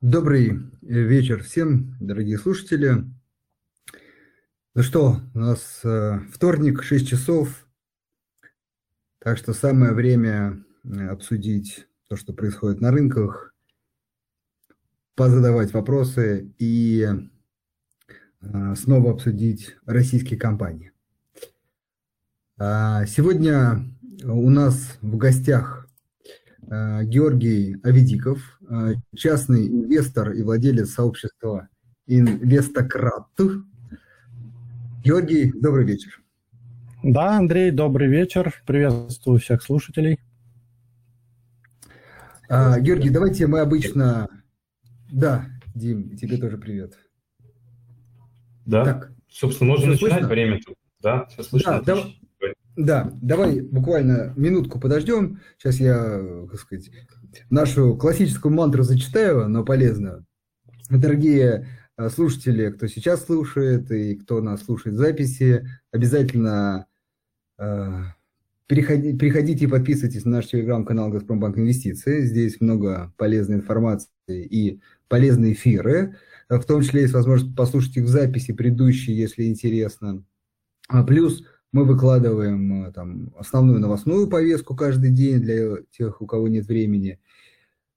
Добрый э, вечер всем, дорогие слушатели. Ну что, у нас э, вторник, 6 часов, так что самое время э, обсудить то, что происходит на рынках, позадавать вопросы и снова обсудить российские компании. А сегодня у нас в гостях Георгий Авидиков, э, частный инвестор и владелец сообщества Инвестократ. Георгий, добрый вечер. Да, Андрей, добрый вечер. Приветствую всех слушателей. А, Георгий, давайте мы обычно... Да, Дим, тебе тоже привет. Да, так. собственно, можно начинать, слышно? время тут. Да, все слышно. Да, да, давай буквально минутку подождем. Сейчас я, так сказать, нашу классическую мантру зачитаю, но полезную. Дорогие э, слушатели, кто сейчас слушает и кто нас слушает в записи, обязательно э, переходи, переходите и подписывайтесь на наш телеграм-канал «Газпромбанк Инвестиции». Здесь много полезной информации и полезные эфиры. В том числе есть возможность послушать их в записи предыдущие, если интересно. А плюс – мы выкладываем э, там, основную новостную повестку каждый день для тех, у кого нет времени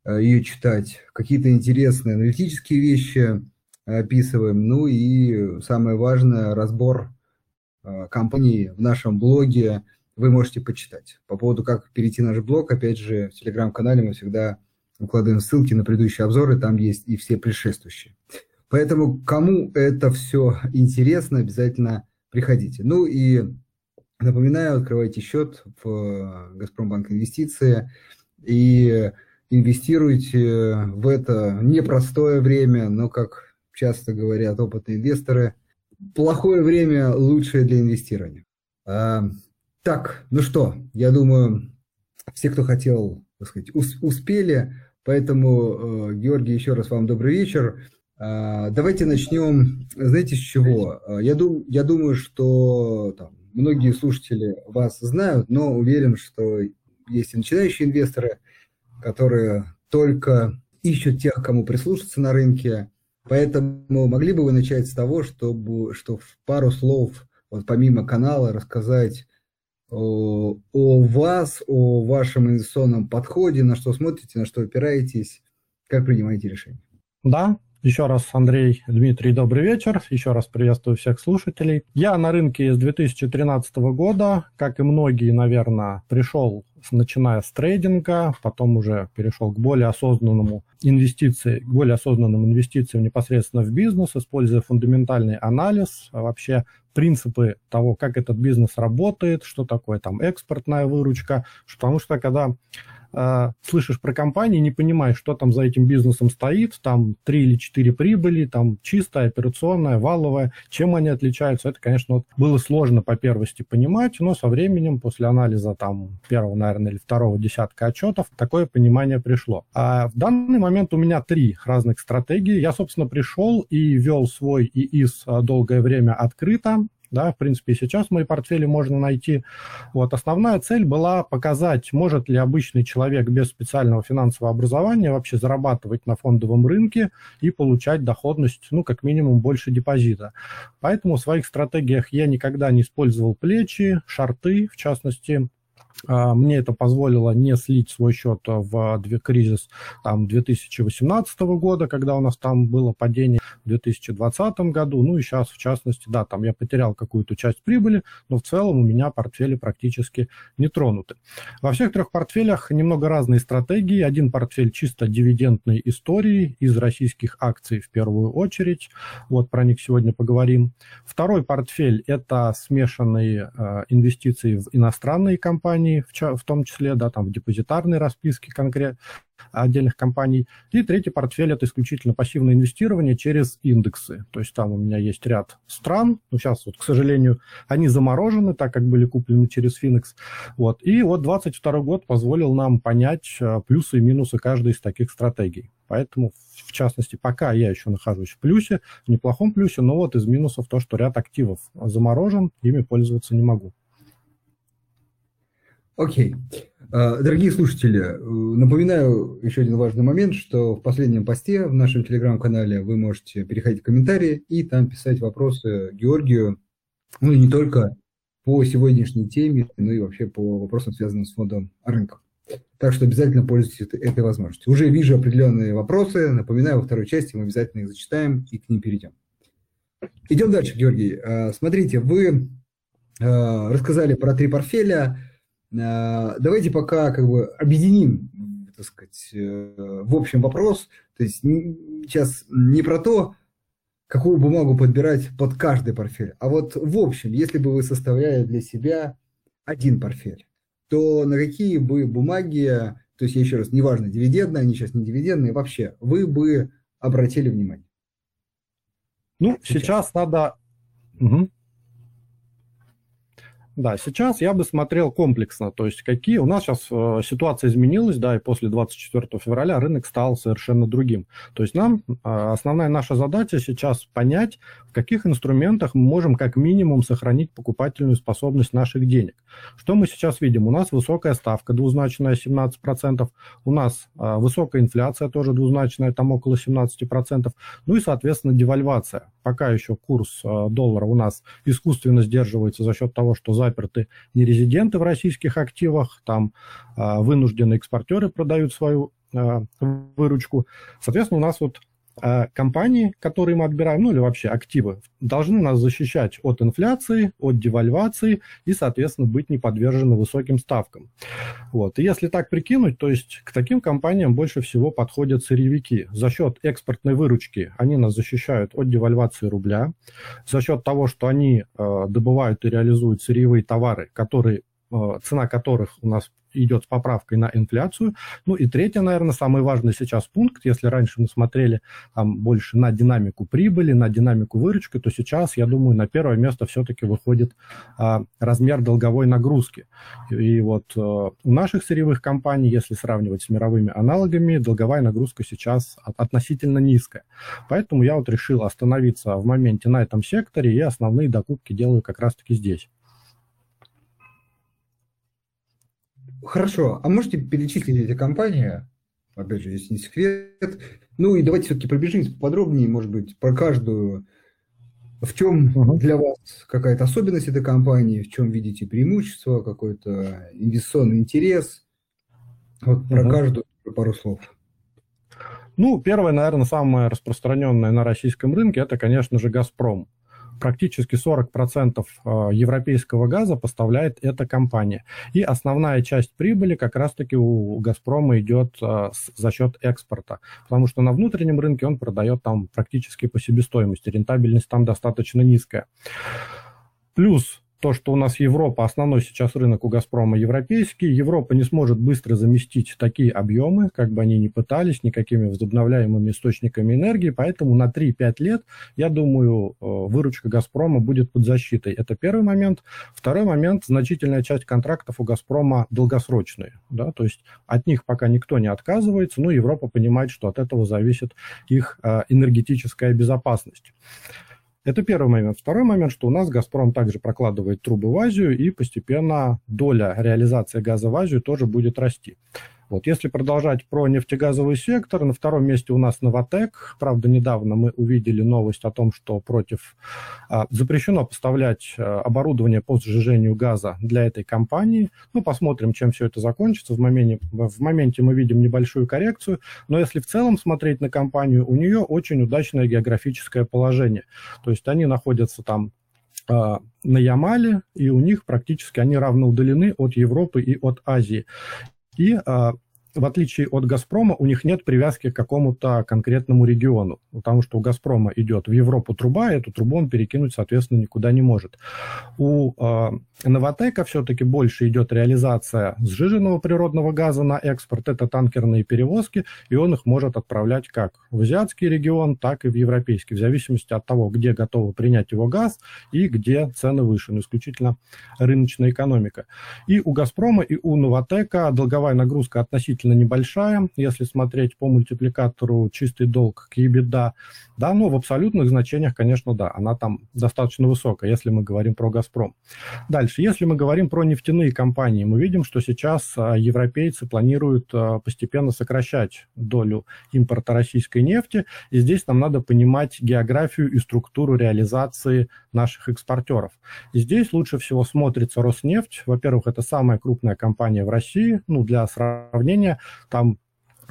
э, ее читать. Какие-то интересные аналитические вещи описываем. Ну и самое важное, разбор э, компании в нашем блоге вы можете почитать. По поводу, как перейти на наш блог, опять же, в телеграм-канале мы всегда укладываем ссылки на предыдущие обзоры, там есть и все предшествующие. Поэтому, кому это все интересно, обязательно приходите. Ну и напоминаю, открывайте счет в э, Газпромбанк Инвестиции и инвестируйте в это непростое время, но, как часто говорят опытные инвесторы, плохое время лучшее для инвестирования. А, так, ну что, я думаю, все, кто хотел, так сказать, успели, поэтому, э, Георгий, еще раз вам добрый вечер. А, давайте начнем, знаете, с чего? А, я, дум, я думаю, что там, многие слушатели вас знают, но уверен, что есть и начинающие инвесторы, которые только ищут тех, кому прислушаться на рынке. Поэтому могли бы вы начать с того, чтобы, что в пару слов, вот помимо канала, рассказать о, о вас, о вашем инвестиционном подходе, на что смотрите, на что опираетесь, как принимаете решения. Да, еще раз, Андрей, Дмитрий, добрый вечер. Еще раз приветствую всех слушателей. Я на рынке с 2013 года, как и многие, наверное, пришел, начиная с трейдинга, потом уже перешел к более осознанному инвестиции, к более осознанным инвестициям непосредственно в бизнес, используя фундаментальный анализ, а вообще принципы того, как этот бизнес работает, что такое там экспортная выручка, потому что когда слышишь про компании, не понимаешь, что там за этим бизнесом стоит, там три или четыре прибыли, там чистая, операционная, валовая, чем они отличаются, это, конечно, вот было сложно по первости понимать, но со временем, после анализа там первого, наверное, или второго десятка отчетов, такое понимание пришло. А в данный момент у меня три разных стратегии. Я, собственно, пришел и вел свой ИИС а, долгое время открыто, да, в принципе, сейчас мои портфели можно найти. Вот, основная цель была показать, может ли обычный человек без специального финансового образования вообще зарабатывать на фондовом рынке и получать доходность, ну, как минимум, больше депозита. Поэтому в своих стратегиях я никогда не использовал плечи, шарты, в частности, а, мне это позволило не слить свой счет в кризис там, 2018 года, когда у нас там было падение в 2020 году. Ну и сейчас, в частности, да, там я потерял какую-то часть прибыли, но в целом у меня портфели практически не тронуты. Во всех трех портфелях немного разные стратегии. Один портфель чисто дивидендной истории из российских акций в первую очередь. Вот про них сегодня поговорим. Второй портфель – это смешанные э, инвестиции в иностранные компании, в, в том числе, да, там в депозитарной расписке конкретно отдельных компаний. И третий портфель – это исключительно пассивное инвестирование через индексы. То есть там у меня есть ряд стран, но сейчас вот, к сожалению, они заморожены, так как были куплены через Finex. Вот. И вот 22 год позволил нам понять э, плюсы и минусы каждой из таких стратегий. Поэтому, в частности, пока я еще нахожусь в плюсе, в неплохом плюсе, но вот из минусов то, что ряд активов заморожен, ими пользоваться не могу. Окей. А, дорогие слушатели, э, напоминаю еще один важный момент, что в последнем посте в нашем телеграм-канале вы можете переходить в комментарии и там писать вопросы Георгию, ну и не только по сегодняшней теме, но и вообще по вопросам, связанным с фондом рынка. Так что обязательно пользуйтесь этой возможностью. Уже вижу определенные вопросы. Напоминаю, во второй части мы обязательно их зачитаем и к ним перейдем. Идем дальше, Георгий. А, смотрите, вы а, рассказали про три портфеля. А, давайте пока как бы объединим, так сказать, э, в общем вопрос. То есть сейчас не про то, какую бумагу подбирать под каждый портфель, а вот в общем, если бы вы составляли для себя один портфель, то на какие бы бумаги, то есть, еще раз, неважно, дивидендные, они сейчас не дивидендные, вообще, вы бы обратили внимание? Ну, сейчас, сейчас надо... Угу. Да, сейчас я бы смотрел комплексно, то есть какие у нас сейчас э, ситуация изменилась, да, и после 24 февраля рынок стал совершенно другим. То есть нам э, основная наша задача сейчас понять, в каких инструментах мы можем как минимум сохранить покупательную способность наших денег. Что мы сейчас видим? У нас высокая ставка двузначная 17%, у нас э, высокая инфляция тоже двузначная, там около 17%, ну и, соответственно, девальвация. Пока еще курс э, доллара у нас искусственно сдерживается за счет того, что заперты нерезиденты в российских активах, там а, вынужденные экспортеры продают свою выручку. Соответственно, у нас вот а, компании, которые мы отбираем, ну или вообще активы, должны нас защищать от инфляции, от девальвации и, соответственно, быть не подвержены высоким ставкам. Вот. И если так прикинуть, то есть к таким компаниям больше всего подходят сырьевики. За счет экспортной выручки они нас защищают от девальвации рубля, за счет того, что они э, добывают и реализуют сырьевые товары, которые э, цена которых у нас идет с поправкой на инфляцию. Ну и третий, наверное, самый важный сейчас пункт, если раньше мы смотрели там, больше на динамику прибыли, на динамику выручки, то сейчас, я думаю, на первое место все-таки выходит а, размер долговой нагрузки. И, и вот а, у наших сырьевых компаний, если сравнивать с мировыми аналогами, долговая нагрузка сейчас относительно низкая. Поэтому я вот решил остановиться в моменте на этом секторе и основные докупки делаю как раз-таки здесь. Хорошо, а можете перечислить эти компании? Опять же, если не секрет. Ну и давайте все-таки пробежимся поподробнее, может быть, про каждую. В чем для вас какая-то особенность этой компании, в чем видите преимущество, какой-то инвестиционный интерес? Вот про uh-huh. каждую пару слов. Ну, первое, наверное, самое распространенное на российском рынке, это, конечно же, «Газпром» практически 40% а, европейского газа поставляет эта компания. И основная часть прибыли как раз-таки у «Газпрома» идет а, за счет экспорта, потому что на внутреннем рынке он продает там практически по себестоимости, рентабельность там достаточно низкая. Плюс то, что у нас Европа, основной сейчас рынок у «Газпрома» европейский, Европа не сможет быстро заместить такие объемы, как бы они ни пытались, никакими возобновляемыми источниками энергии, поэтому на 3-5 лет, я думаю, э, выручка «Газпрома» будет под защитой. Это первый момент. Второй момент, значительная часть контрактов у «Газпрома» долгосрочные, да, то есть от них пока никто не отказывается, но Европа понимает, что от этого зависит их э, энергетическая безопасность. Это первый момент. Второй момент, что у нас «Газпром» также прокладывает трубы в Азию, и постепенно доля реализации газа в Азию тоже будет расти. Вот, если продолжать про нефтегазовый сектор, на втором месте у нас Новотек. Правда, недавно мы увидели новость о том, что против а, запрещено поставлять а, оборудование по сжижению газа для этой компании. Ну, посмотрим, чем все это закончится. В моменте, в моменте мы видим небольшую коррекцию, но если в целом смотреть на компанию, у нее очень удачное географическое положение. То есть они находятся там а, на Ямале, и у них практически они равно удалены от Европы и от Азии. И а, в отличие от «Газпрома», у них нет привязки к какому-то конкретному региону, потому что у «Газпрома» идет в Европу труба, и эту трубу он перекинуть, соответственно, никуда не может. У э, «Новотека» все-таки больше идет реализация сжиженного природного газа на экспорт, это танкерные перевозки, и он их может отправлять как в азиатский регион, так и в европейский, в зависимости от того, где готовы принять его газ и где цены выше, ну, исключительно рыночная экономика. И у «Газпрома», и у «Новотека» долговая нагрузка относительно относительно небольшая, если смотреть по мультипликатору чистый долг к EBITDA, да, но в абсолютных значениях, конечно, да, она там достаточно высокая, если мы говорим про «Газпром». Дальше, если мы говорим про нефтяные компании, мы видим, что сейчас а, европейцы планируют а, постепенно сокращать долю импорта российской нефти, и здесь нам надо понимать географию и структуру реализации наших экспортеров. И здесь лучше всего смотрится Роснефть. Во-первых, это самая крупная компания в России. Ну, для сравнения, там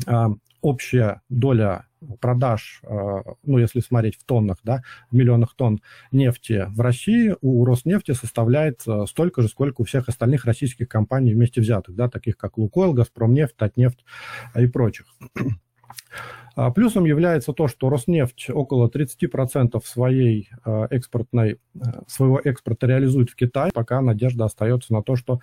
э, общая доля продаж, э, ну, если смотреть в тоннах, да, в миллионах тонн нефти в России у Роснефти составляет э, столько же, сколько у всех остальных российских компаний вместе взятых, да, таких как Лукойл, Газпромнефть, Татнефть и прочих. А, плюсом является то, что Роснефть около 30% своей а, экспортной, а, своего экспорта реализует в Китай, пока надежда остается на то, что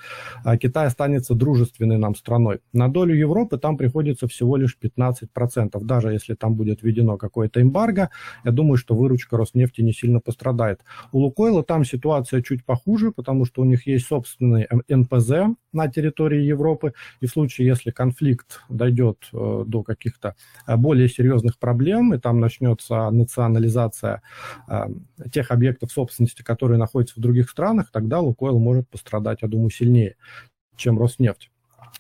Китай останется дружественной нам страной. На долю Европы там приходится всего лишь 15%. Даже если там будет введено какое-то эмбарго, я думаю, что выручка Роснефти не сильно пострадает. У Лукойла там ситуация чуть похуже, потому что у них есть собственный НПЗ на территории Европы, и в случае, если конфликт дойдет э, до каких-то более более серьезных проблем, и там начнется национализация э, тех объектов собственности, которые находятся в других странах, тогда Лукойл может пострадать, я думаю, сильнее, чем Роснефть.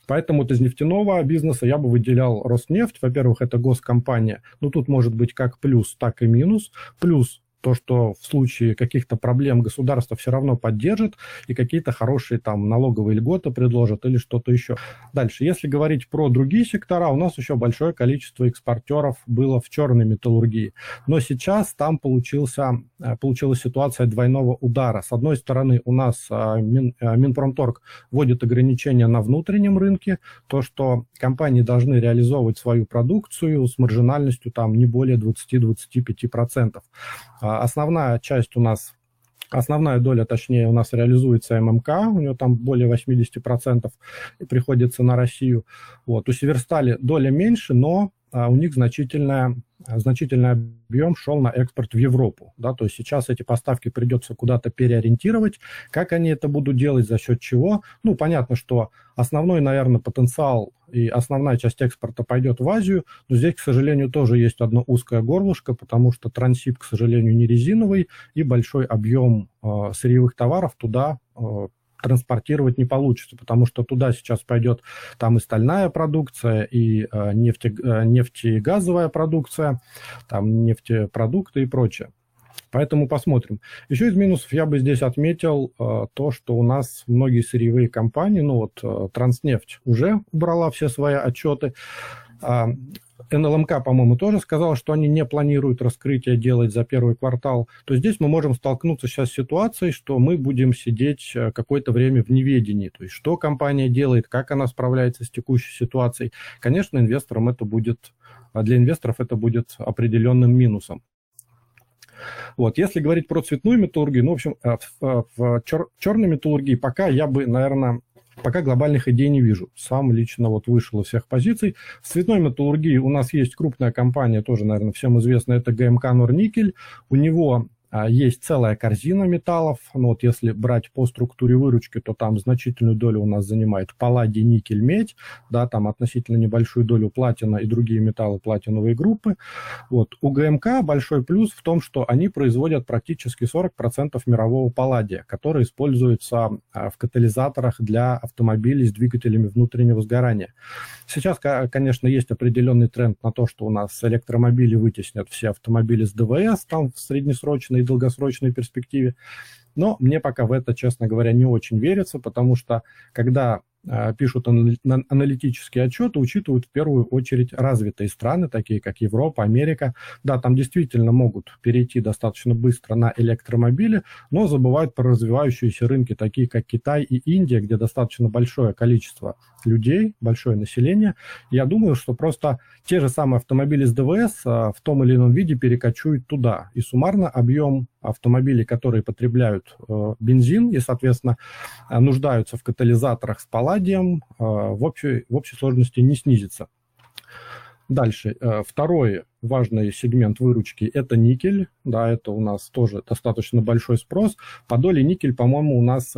Поэтому вот из нефтяного бизнеса я бы выделял Роснефть. Во-первых, это госкомпания. Ну, тут может быть как плюс, так и минус. Плюс то, что в случае каких-то проблем государство все равно поддержит и какие-то хорошие там налоговые льготы предложат или что-то еще. Дальше, если говорить про другие сектора, у нас еще большое количество экспортеров было в черной металлургии. Но сейчас там получился, э, получилась ситуация двойного удара. С одной стороны, у нас э, Мин, э, Минпромторг вводит ограничения на внутреннем рынке, то, что компании должны реализовывать свою продукцию с маржинальностью там не более 20-25%. А основная часть у нас Основная доля, точнее, у нас реализуется ММК, у нее там более 80% приходится на Россию. Вот. У Северстали доля меньше, но у них значительная значительный объем шел на экспорт в Европу. Да, то есть сейчас эти поставки придется куда-то переориентировать. Как они это будут делать, за счет чего? Ну, понятно, что основной, наверное, потенциал и основная часть экспорта пойдет в Азию, но здесь, к сожалению, тоже есть одно узкое горлышко, потому что трансип, к сожалению, не резиновый, и большой объем э, сырьевых товаров туда э, транспортировать не получится, потому что туда сейчас пойдет там и стальная продукция, и э, нефте, э, нефтегазовая продукция, там нефтепродукты и прочее. Поэтому посмотрим. Еще из минусов я бы здесь отметил э, то, что у нас многие сырьевые компании, ну вот э, Транснефть уже убрала все свои отчеты, э, НЛМК, по-моему, тоже сказал, что они не планируют раскрытие делать за первый квартал, то здесь мы можем столкнуться сейчас с ситуацией, что мы будем сидеть э, какое-то время в неведении, то есть что компания делает, как она справляется с текущей ситуацией. Конечно, инвесторам это будет, а для инвесторов это будет определенным минусом. Вот. Если говорить про цветную металлургию, ну, в общем, э, в, в чер, черной металлургии пока я бы, наверное, Пока глобальных идей не вижу. Сам лично вот вышел из всех позиций. В цветной металлургии у нас есть крупная компания, тоже, наверное, всем известная, это ГМК Норникель. У него есть целая корзина металлов. Ну, вот если брать по структуре выручки, то там значительную долю у нас занимает палладий, никель, медь. Да, там относительно небольшую долю платина и другие металлы платиновой группы. Вот. У ГМК большой плюс в том, что они производят практически 40% мирового палладия, который используется а, в катализаторах для автомобилей с двигателями внутреннего сгорания. Сейчас, конечно, есть определенный тренд на то, что у нас электромобили вытеснят все автомобили с ДВС там в среднесрочной долгосрочной перспективе. Но мне пока в это, честно говоря, не очень верится, потому что когда пишут аналитические отчеты, учитывают в первую очередь развитые страны, такие как Европа, Америка. Да, там действительно могут перейти достаточно быстро на электромобили, но забывают про развивающиеся рынки, такие как Китай и Индия, где достаточно большое количество людей, большое население. Я думаю, что просто те же самые автомобили с ДВС а, в том или ином виде перекочуют туда. И суммарно объем автомобилей, которые потребляют э, бензин и, соответственно, нуждаются в катализаторах с палладием а, в общей, в общей сложности не снизится. Дальше. Э, второй важный сегмент выручки – это никель. Да, это у нас тоже достаточно большой спрос. По доле никель, по-моему, у нас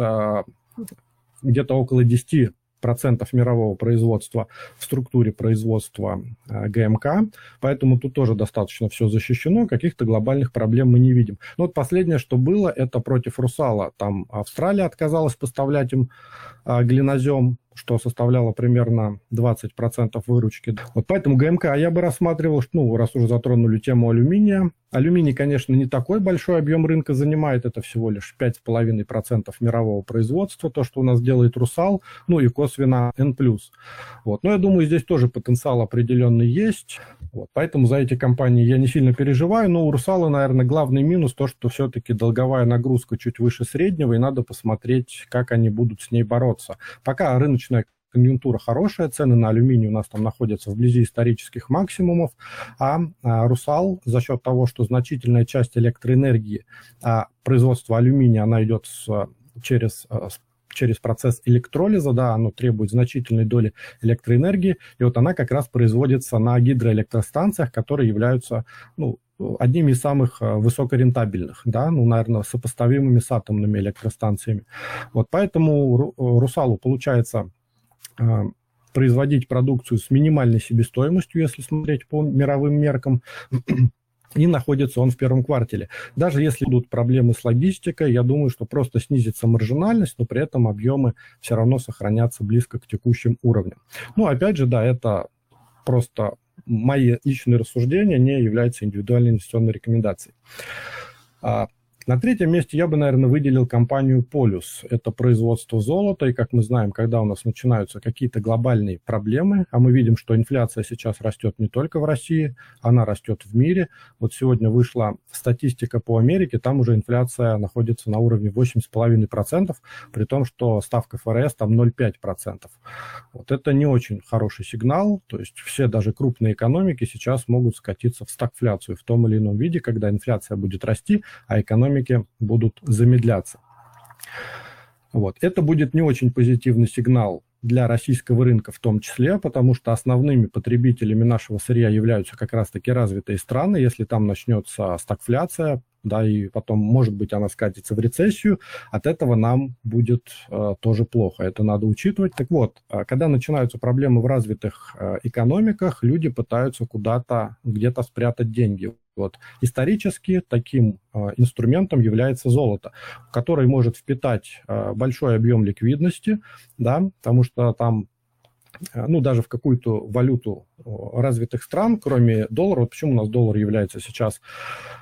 где-то около 10 процентов мирового производства в структуре производства э, ГМК, поэтому тут тоже достаточно все защищено, каких-то глобальных проблем мы не видим. Но вот последнее, что было, это против Русала. Там Австралия отказалась поставлять им э, глинозем, что составляло примерно 20% выручки. Вот поэтому ГМК я бы рассматривал, ну, раз уже затронули тему алюминия. Алюминий, конечно, не такой большой объем рынка занимает, это всего лишь 5,5% мирового производства, то, что у нас делает Русал, ну и косвенно N+. Вот. Но я думаю, здесь тоже потенциал определенный есть, вот. поэтому за эти компании я не сильно переживаю, но у Русала, наверное, главный минус то, что все-таки долговая нагрузка чуть выше среднего, и надо посмотреть, как они будут с ней бороться. Пока рыночная рыночная конъюнктура хорошая, цены на алюминий у нас там находятся вблизи исторических максимумов, а, а Русал за счет того, что значительная часть электроэнергии, а производство алюминия, она идет с, через а, через процесс электролиза, да, оно требует значительной доли электроэнергии, и вот она как раз производится на гидроэлектростанциях, которые являются, ну, одними из самых а, высокорентабельных, да, ну, наверное, сопоставимыми с атомными электростанциями. Вот поэтому Русалу получается производить продукцию с минимальной себестоимостью, если смотреть по мировым меркам, и находится он в первом квартале. Даже если будут проблемы с логистикой, я думаю, что просто снизится маржинальность, но при этом объемы все равно сохранятся близко к текущим уровням. Ну, опять же, да, это просто мои личные рассуждения, не являются индивидуальной инвестиционной рекомендацией. На третьем месте я бы, наверное, выделил компанию Полюс. Это производство золота, и, как мы знаем, когда у нас начинаются какие-то глобальные проблемы, а мы видим, что инфляция сейчас растет не только в России, она растет в мире. Вот сегодня вышла статистика по Америке, там уже инфляция находится на уровне 8,5%, при том, что ставка ФРС там 0,5%. Вот это не очень хороший сигнал, то есть все даже крупные экономики сейчас могут скатиться в стагфляцию в том или ином виде, когда инфляция будет расти, а экономика экономики будут замедляться. Вот. Это будет не очень позитивный сигнал для российского рынка в том числе, потому что основными потребителями нашего сырья являются как раз-таки развитые страны. Если там начнется стагфляция, да, и потом, может быть, она скатится в рецессию, от этого нам будет э, тоже плохо. Это надо учитывать. Так вот, э, когда начинаются проблемы в развитых э, экономиках, люди пытаются куда-то, где-то спрятать деньги. Вот. Исторически таким э, инструментом является золото, который может впитать э, большой объем ликвидности, да, потому что там ну, даже в какую-то валюту развитых стран, кроме доллара. Вот почему у нас доллар является сейчас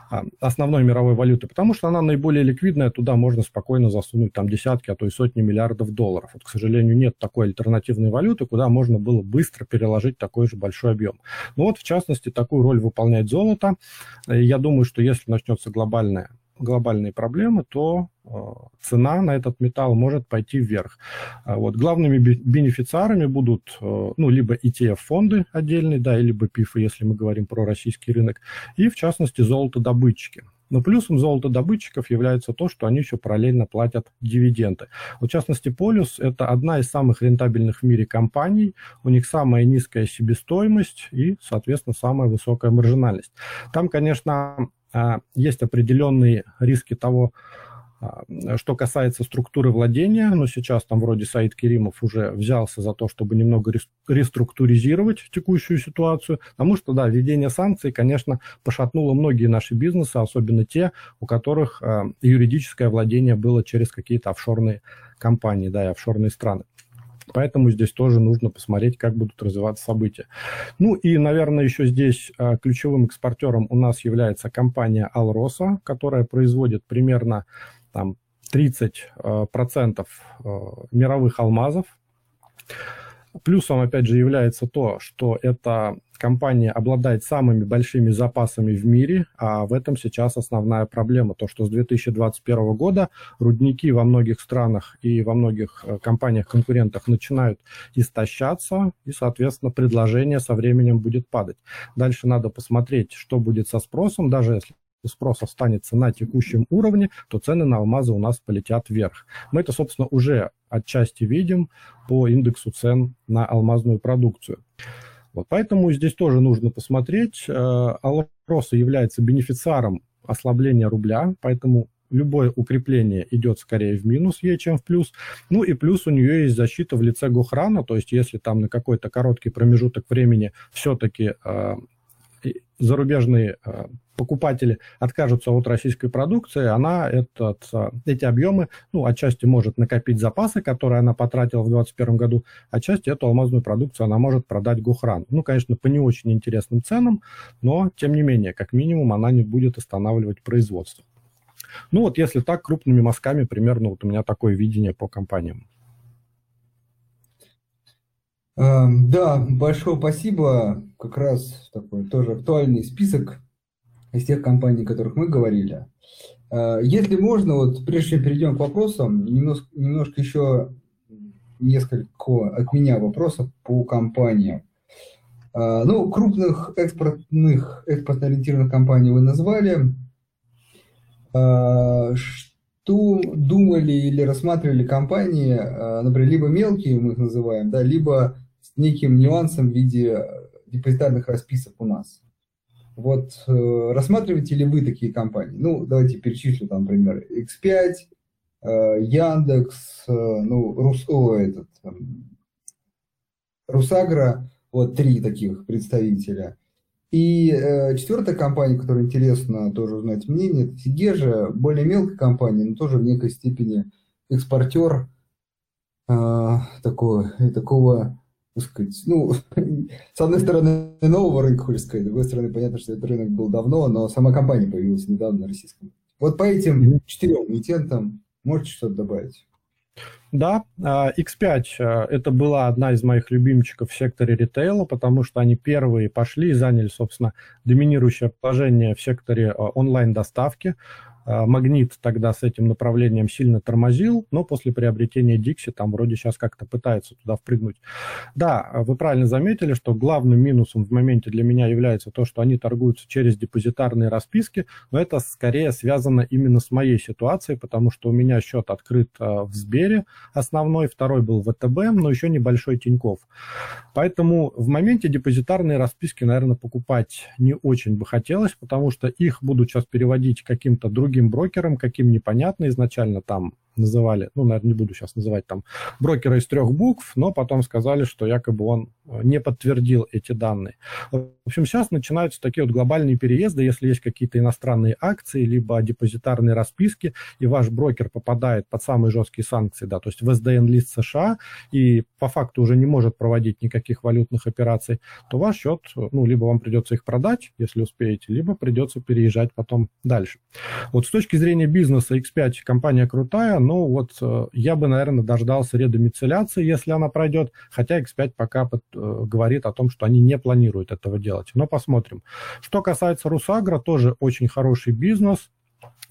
а, основной мировой валютой? Потому что она наиболее ликвидная, туда можно спокойно засунуть там десятки, а то и сотни миллиардов долларов. Вот, к сожалению, нет такой альтернативной валюты, куда можно было быстро переложить такой же большой объем. Ну вот, в частности, такую роль выполняет золото. Я думаю, что если начнется глобальная глобальные проблемы, то э, цена на этот металл может пойти вверх. А вот главными бенефициарами будут э, ну, либо ETF-фонды отдельные, да, либо ПИФы, если мы говорим про российский рынок, и в частности золотодобытчики. Но плюсом золотодобытчиков является то, что они еще параллельно платят дивиденды. В частности, Полюс – это одна из самых рентабельных в мире компаний. У них самая низкая себестоимость и, соответственно, самая высокая маржинальность. Там, конечно, есть определенные риски того, а, что касается структуры владения, но сейчас там вроде Саид Керимов уже взялся за то, чтобы немного реструктуризировать текущую ситуацию, потому что, да, введение санкций, конечно, пошатнуло многие наши бизнесы, особенно те, у которых а, юридическое владение было через какие-то офшорные компании, да, и офшорные страны. Поэтому здесь тоже нужно посмотреть, как будут развиваться события. Ну и, наверное, еще здесь а, ключевым экспортером у нас является компания Alrosa, которая производит примерно там, 30% а, а, мировых алмазов. Плюсом, опять же, является то, что это компания обладает самыми большими запасами в мире, а в этом сейчас основная проблема. То, что с 2021 года рудники во многих странах и во многих э, компаниях-конкурентах начинают истощаться, и, соответственно, предложение со временем будет падать. Дальше надо посмотреть, что будет со спросом, даже если спрос останется на текущем уровне, то цены на алмазы у нас полетят вверх. Мы это, собственно, уже отчасти видим по индексу цен на алмазную продукцию. Вот поэтому здесь тоже нужно посмотреть. Алроса является бенефициаром ослабления рубля, поэтому любое укрепление идет скорее в минус ей, чем в плюс. Ну и плюс у нее есть защита в лице Гухрана, то есть если там на какой-то короткий промежуток времени все-таки э, зарубежные э, покупатели откажутся от российской продукции, она этот, э, эти объемы, ну, отчасти может накопить запасы, которые она потратила в 2021 году, отчасти эту алмазную продукцию она может продать Гухран. Ну, конечно, по не очень интересным ценам, но, тем не менее, как минимум, она не будет останавливать производство. Ну, вот если так, крупными мазками примерно вот у меня такое видение по компаниям. Эм, да, большое спасибо. Как раз такой тоже актуальный список из тех компаний, о которых мы говорили. Э, если можно, вот прежде чем перейдем к вопросам, немножко, немножко еще несколько от меня вопросов по компаниям. Э, ну, крупных экспортных, экспортно-ориентированных компаний вы назвали. Э, что думали или рассматривали компании, например, либо мелкие мы их называем, да, либо с неким нюансом в виде депозитарных расписок у нас? Вот э, рассматриваете ли вы такие компании? Ну, давайте перечислю там, например, X5, э, Яндекс, э, ну, Рус, о, этот, э, Русагра, вот три таких представителя. И э, четвертая компания, которая интересно тоже узнать мнение, это Сигежа, более мелкая компания, но тоже в некой степени экспортер э, такого, такого так сказать, ну, с одной стороны, нового рынка, хочется сказать, с другой стороны, понятно, что этот рынок был давно, но сама компания появилась недавно на российском. Вот по этим четырем эмитентам можете что-то добавить? Да, X5 а, – это была одна из моих любимчиков в секторе ритейла, потому что они первые пошли и заняли, собственно, доминирующее положение в секторе а, онлайн-доставки. А, Магнит тогда с этим направлением сильно тормозил, но после приобретения Dixie там вроде сейчас как-то пытается туда впрыгнуть. Да, вы правильно заметили, что главным минусом в моменте для меня является то, что они торгуются через депозитарные расписки, но это скорее связано именно с моей ситуацией, потому что у меня счет открыт а, в Сбере основной, второй был в ВТБ, но еще небольшой Тиньков. Поэтому в моменте депозитарные расписки, наверное, покупать не очень бы хотелось, потому что их буду сейчас переводить каким-то другим другим брокером, каким непонятно изначально там называли, ну, наверное, не буду сейчас называть там брокера из трех букв, но потом сказали, что якобы он э, не подтвердил эти данные. В общем, сейчас начинаются такие вот глобальные переезды, если есть какие-то иностранные акции, либо депозитарные расписки, и ваш брокер попадает под самые жесткие санкции, да, то есть в SDN-лист США, и по факту уже не может проводить никаких валютных операций, то ваш счет, ну, либо вам придется их продать, если успеете, либо придется переезжать потом дальше. Вот с точки зрения бизнеса X5 компания крутая, ну вот э, я бы, наверное, дождался редомицеляции, если она пройдет, хотя X5 пока под, э, говорит о том, что они не планируют этого делать. Но посмотрим. Что касается Русагра, тоже очень хороший бизнес.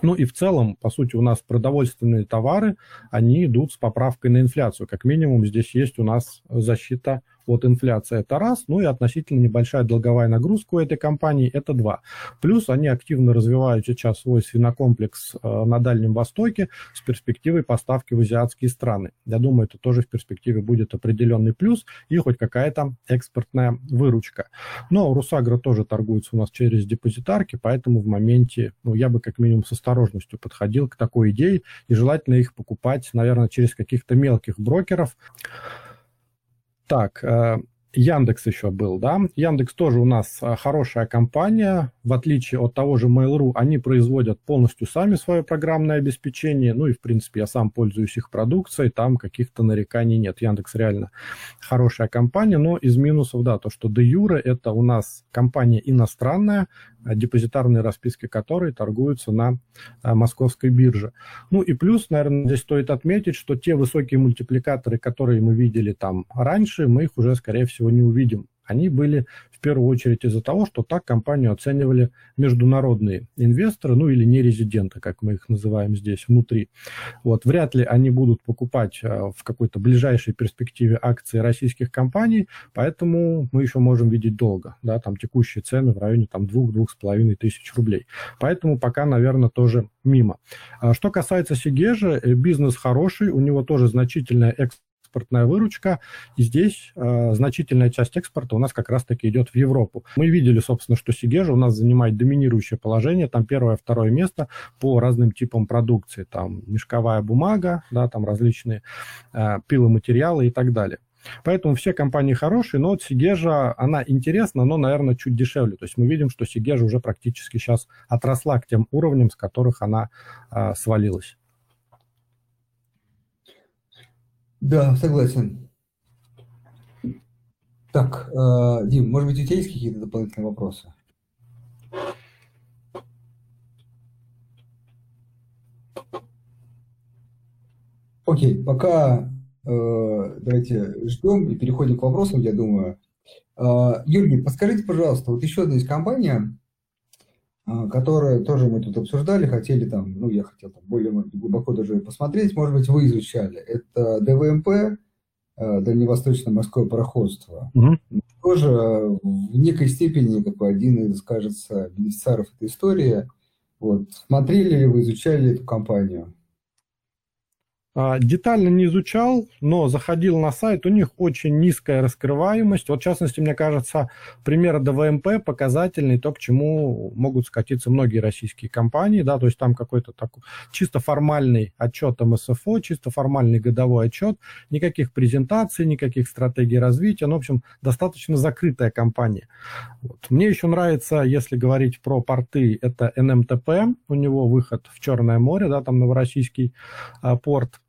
Ну и в целом, по сути, у нас продовольственные товары, они идут с поправкой на инфляцию. Как минимум здесь есть у нас защита от инфляции, это раз, ну и относительно небольшая долговая нагрузка у этой компании, это два. Плюс они активно развивают сейчас свой свинокомплекс э, на Дальнем Востоке с перспективой поставки в азиатские страны. Я думаю, это тоже в перспективе будет определенный плюс и хоть какая-то экспортная выручка. Но Русагра тоже торгуется у нас через депозитарки, поэтому в моменте, ну, я бы как минимум с осторожностью подходил к такой идее и желательно их покупать, наверное, через каких-то мелких брокеров. Так, э, Яндекс еще был, да. Яндекс тоже у нас э, хорошая компания. В отличие от того же Mail.ru, они производят полностью сами свое программное обеспечение. Ну и, в принципе, я сам пользуюсь их продукцией. Там каких-то нареканий нет. Яндекс реально хорошая компания. Но из минусов, да, то, что де это у нас компания иностранная, Э, депозитарные расписки которой торгуются на э, московской бирже. Ну и плюс, наверное, здесь стоит отметить, что те высокие мультипликаторы, которые мы видели там раньше, мы их уже, скорее всего, не увидим они были в первую очередь из-за того, что так компанию оценивали международные инвесторы, ну или нерезиденты, как мы их называем здесь внутри. Вот, вряд ли они будут покупать а, в какой-то ближайшей перспективе акции российских компаний, поэтому мы еще можем видеть долго, да, там текущие цены в районе там 2-2,5 тысяч рублей. Поэтому пока, наверное, тоже мимо. А что касается Сигежа, э, бизнес хороший, у него тоже значительная экспортная экспортная выручка, и здесь э, значительная часть экспорта у нас как раз-таки идет в Европу. Мы видели, собственно, что Сигежа у нас занимает доминирующее положение, там первое, второе место по разным типам продукции, там мешковая бумага, да, там различные э, пиломатериалы и так далее. Поэтому все компании хорошие, но вот Сигежа, она интересна, но, наверное, чуть дешевле. То есть мы видим, что Сигежа уже практически сейчас отросла к тем уровням, с которых она а, свалилась. Да, согласен. Так, э, Дим, может быть, у тебя есть какие-то дополнительные вопросы? Окей, пока Э, давайте ждем и переходим к вопросам, я думаю. Э, Юрий, подскажите, пожалуйста, вот еще одна есть компания, э, которая тоже мы тут обсуждали, хотели там, ну, я хотел там более глубоко даже посмотреть, может быть, вы изучали. Это ДВМП, Дальневосточное морское пароходство. Угу. Тоже в некой степени такой один из, кажется, бенефициаров этой истории. Вот. Смотрели ли вы, изучали эту компанию? А, детально не изучал, но заходил на сайт, у них очень низкая раскрываемость. Вот, в частности, мне кажется, пример ДВМП показательный, то, к чему могут скатиться многие российские компании, да, то есть там какой-то такой чисто формальный отчет МСФО, чисто формальный годовой отчет, никаких презентаций, никаких стратегий развития, ну, в общем, достаточно закрытая компания. Вот. Мне еще нравится, если говорить про порты, это НМТП, у него выход в Черное море, да, там Новороссийский а, порт,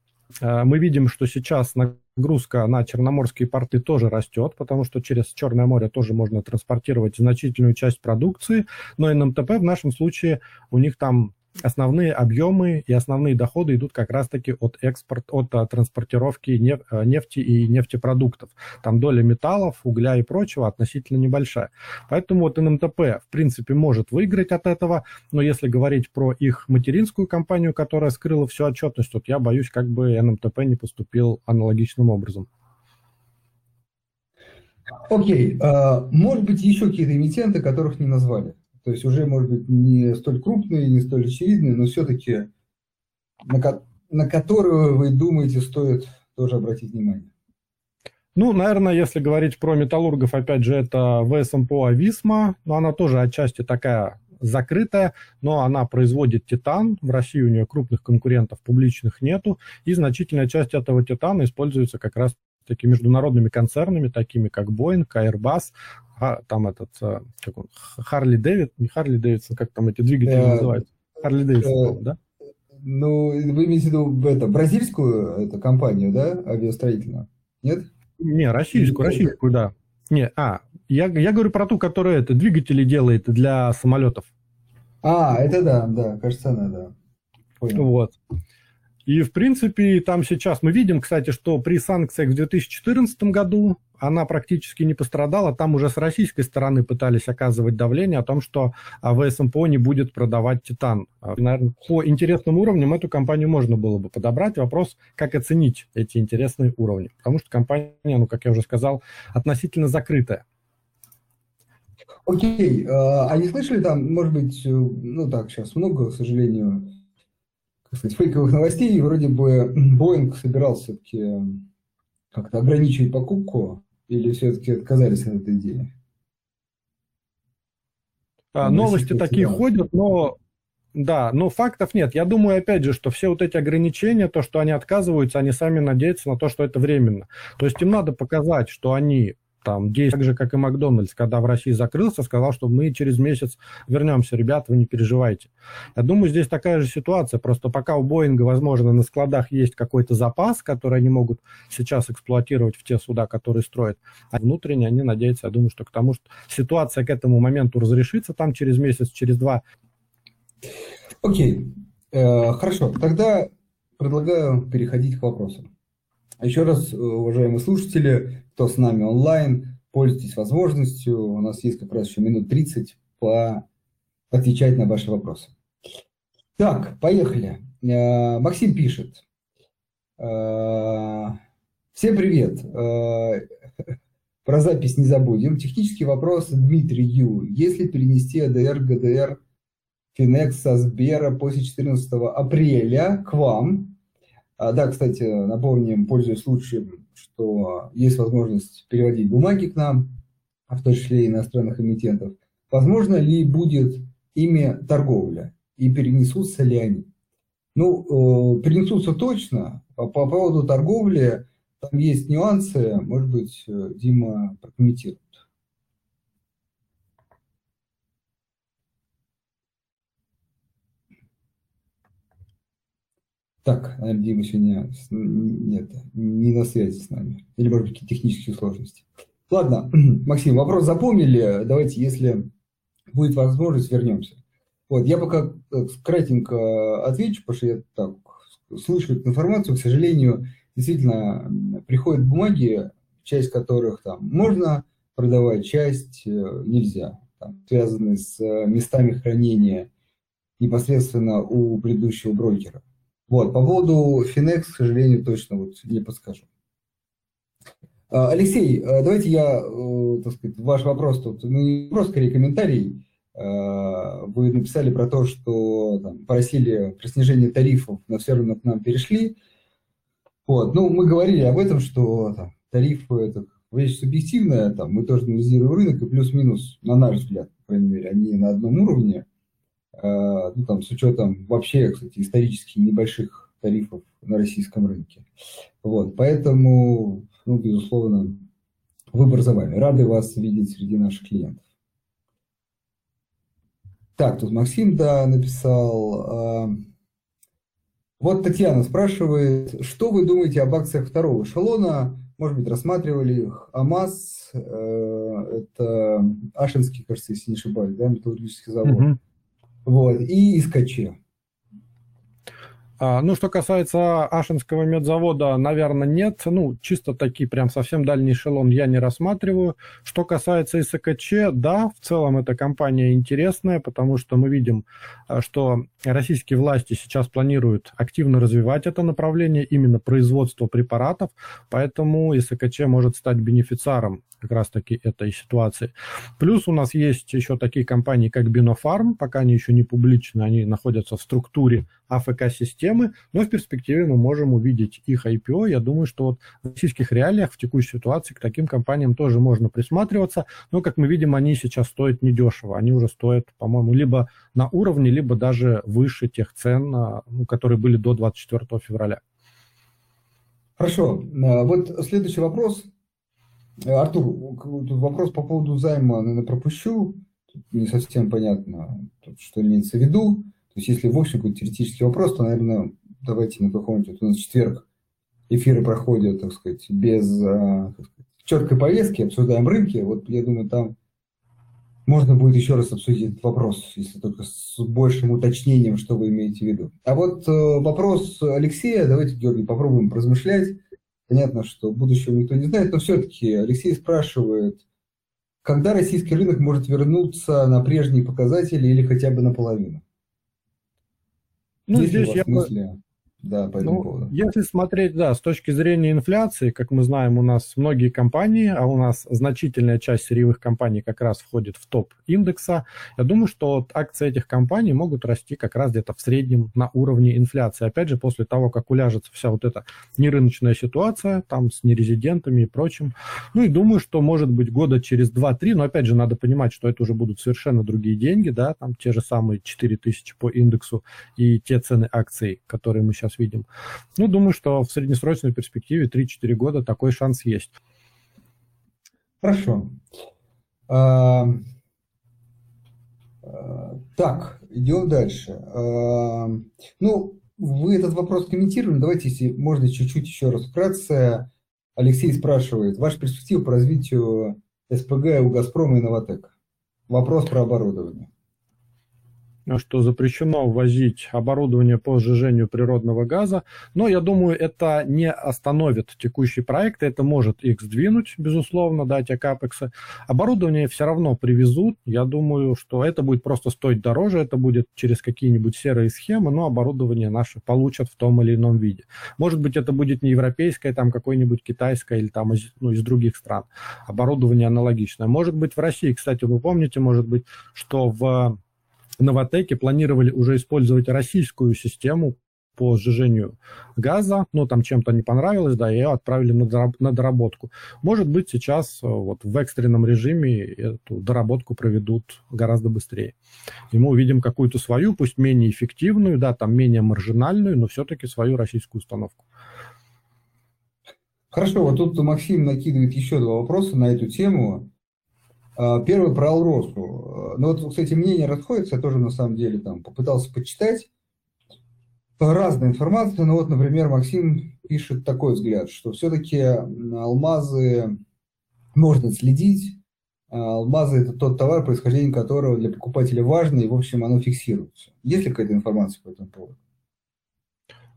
мы видим, что сейчас нагрузка на черноморские порты тоже растет, потому что через Черное море тоже можно транспортировать значительную часть продукции, но НМТП в нашем случае у них там основные объемы и основные доходы идут как раз-таки от экспорта, от а, транспортировки а, нефти и нефтепродуктов. Там доля металлов, угля и прочего относительно небольшая. Поэтому вот НМТП, в принципе, может выиграть от этого, но если говорить про их материнскую компанию, которая скрыла всю отчетность, вот я боюсь, как бы НМТП не поступил аналогичным образом. Окей, okay. uh, может быть, еще какие-то эмитенты, которых не назвали? То есть уже, может быть, не столь крупные, не столь очевидные, но все-таки на, на которую вы думаете стоит тоже обратить внимание. Ну, наверное, если говорить про металлургов, опять же, это ВСМПО Ависма, но она тоже отчасти такая закрытая, но она производит титан. В России у нее крупных конкурентов публичных нету, и значительная часть этого титана используется как раз таки международными концернами, такими как Boeing, Airbus, а, там этот, а, как он, Харли Дэвид, не Харли Дэвидсон, как там эти двигатели э, называются? Харли Дэвидсон, э, да? Ну, вы имеете в виду это, бразильскую эту компанию, да, авиастроительную? Нет? Не, российскую, российскую, да. Не, а, я, я говорю про ту, которая это, двигатели делает для самолетов. А, это да, да, кажется, она, да. Понял. Вот. И, в принципе, там сейчас мы видим, кстати, что при санкциях в 2014 году она практически не пострадала. Там уже с российской стороны пытались оказывать давление о том, что ВСМПО не будет продавать «Титан». А, Наверное, по интересным уровням эту компанию можно было бы подобрать. Вопрос, как оценить эти интересные уровни. Потому что компания, ну, как я уже сказал, относительно закрытая. Окей, okay. а не слышали там, может быть, э, ну так, сейчас много, к сожалению, как сказать, фейковых новостей, и вроде бы Боинг собирался все-таки как-то ограничивать покупку, или все-таки отказались от этой идеи? А, новости такие ходят, но да, но фактов нет. Я думаю, опять же, что все вот эти ограничения, то, что они отказываются, они сами надеются на то, что это временно. То есть им надо показать, что они там так же, как и Макдональдс, когда в России закрылся, сказал, что мы через месяц вернемся, ребят, вы не переживайте. Я думаю, здесь такая же ситуация, просто пока у Боинга, возможно, на складах есть какой-то запас, который они могут сейчас эксплуатировать в те суда, которые строят, а внутренне они надеются, я думаю, что к тому, что ситуация к этому моменту разрешится там через месяц, через два. Окей, э, хорошо, тогда предлагаю переходить к вопросам. Еще раз, э, уважаемые слушатели, кто с нами онлайн, пользуйтесь возможностью. У нас есть как раз еще минут 30 по отвечать на ваши вопросы. Так, поехали. Э, Максим пишет. Э, всем привет. Про запись не забудем. Технический вопрос Дмитрию. Если перенести АДР, ГДР, Финекс, Сбера после 14 апреля к вам, А, да, кстати, напомним, пользуясь случаем, что есть возможность переводить бумаги к нам, в том числе и иностранных эмитентов. Возможно ли будет ими торговля и перенесутся ли они? Ну, э, перенесутся точно. По, по поводу торговли там есть нюансы, может быть, э, Дима прокомментирует. Так, Дима сегодня нет, не на связи с нами. Или, может быть, технические сложности. Ладно, Максим, вопрос запомнили. Давайте, если будет возможность, вернемся. Вот, я пока э, кратенько отвечу, потому что я так слышу эту информацию, к сожалению, действительно приходят бумаги, часть которых там можно продавать, часть э, нельзя, там, связанные с э, местами хранения непосредственно у предыдущего брокера. Вот, по поводу Finex, к сожалению, точно вот не подскажу. А, Алексей, а, давайте я, э, так сказать, ваш вопрос тут, ну не вопрос, скорее комментарий. А, вы написали про то, что там, просили про снижение тарифов, но все равно к нам перешли. Вот, ну, мы говорили об этом, что там, тарифы – это вещь субъективная, там, мы тоже анализируем рынок, и плюс-минус, на наш взгляд, по крайней мере, они на одном уровне – ну, там, с учетом вообще, кстати, исторически небольших тарифов на российском рынке. Вот, поэтому, ну, безусловно, выбор за вами. Рады вас видеть среди наших клиентов. Так, тут Максим, да, написал. Э, вот Татьяна спрашивает, что вы думаете об акциях второго эшелона? Может быть, рассматривали их. АМАЗ, э, это Ашинский, кажется, если не ошибаюсь, да, металлургический завод. Угу. Вот, и искачи. А, ну, что касается Ашинского медзавода, наверное, нет. Ну, чисто такие прям совсем дальний эшелон я не рассматриваю. Что касается ИСКЧ, да, в целом эта компания интересная, потому что мы видим, а, что российские власти сейчас планируют активно развивать это направление, именно производство препаратов, поэтому ИСКЧ может стать бенефициаром как раз-таки этой ситуации. Плюс у нас есть еще такие компании, как Бинофарм, пока они еще не публичны, они находятся в структуре АФК-системы, но в перспективе мы можем увидеть их IPO. Я думаю, что вот в российских реалиях в текущей ситуации к таким компаниям тоже можно присматриваться, но, как мы видим, они сейчас стоят недешево. Они уже стоят, по-моему, либо на уровне, либо даже выше тех цен, а, ну, которые были до 24 февраля. Хорошо. А, вот следующий вопрос Артур, вопрос по поводу займа, наверное, пропущу. Тут не совсем понятно, что имеется в виду. То есть, если в общем какой-то теоретический вопрос, то, наверное, давайте на каком-нибудь, у нас четверг эфиры проходят, так сказать, без а, четкой повестки, обсуждаем рынки. Вот я думаю, там можно будет еще раз обсудить этот вопрос, если только с большим уточнением, что вы имеете в виду. А вот э, вопрос Алексея, давайте, Георгий, попробуем размышлять. Понятно, что будущего никто не знает, но все-таки Алексей спрашивает, когда российский рынок может вернуться на прежние показатели или хотя бы наполовину? Ну, здесь я мысли? Да, по этому ну, поводу. Если смотреть, да, с точки зрения инфляции, как мы знаем, у нас многие компании, а у нас значительная часть сырьевых компаний как раз входит в топ индекса, я думаю, что акции этих компаний могут расти как раз где-то в среднем на уровне инфляции. Опять же, после того, как уляжется вся вот эта нерыночная ситуация, там с нерезидентами и прочим. Ну и думаю, что может быть года через 2-3, но опять же, надо понимать, что это уже будут совершенно другие деньги, да, там те же самые 4000 по индексу и те цены акций, которые мы сейчас сейчас видим. Ну, думаю, что в среднесрочной перспективе 3-4 года такой шанс есть. Хорошо. А, а, так, идем дальше. А, ну, вы этот вопрос комментировали. Давайте, если можно, чуть-чуть еще раз вкратце. Алексей спрашивает, ваша перспектива по развитию СПГ у «Газпрома» и «Новотека». Вопрос про оборудование что запрещено ввозить оборудование по сжижению природного газа. Но я думаю, это не остановит текущий проект, это может их сдвинуть, безусловно, да, те капексы. Оборудование все равно привезут. Я думаю, что это будет просто стоить дороже, это будет через какие-нибудь серые схемы, но оборудование наше получат в том или ином виде. Может быть, это будет не европейское, там какое-нибудь китайское или там из, ну, из других стран. Оборудование аналогичное. Может быть, в России, кстати, вы помните, может быть, что в Новотеке планировали уже использовать российскую систему по сжижению газа, ну, там чем-то не понравилось, да, и ее отправили на доработку. Может быть, сейчас э, вот в экстренном режиме эту доработку проведут гораздо быстрее. И мы увидим какую-то свою, пусть менее эффективную, да, там менее маржинальную, но все-таки свою российскую установку. Хорошо, вот тут Максим накидывает еще два вопроса на эту тему. А, первый про Алросу. Ну вот, кстати, мнения расходятся, я тоже на самом деле там попытался почитать. Разная информация, но вот, например, Максим пишет такой взгляд, что все-таки алмазы можно следить. А алмазы – это тот товар, происхождение которого для покупателя важно, и, в общем, оно фиксируется. Есть ли какая-то информация по этому поводу?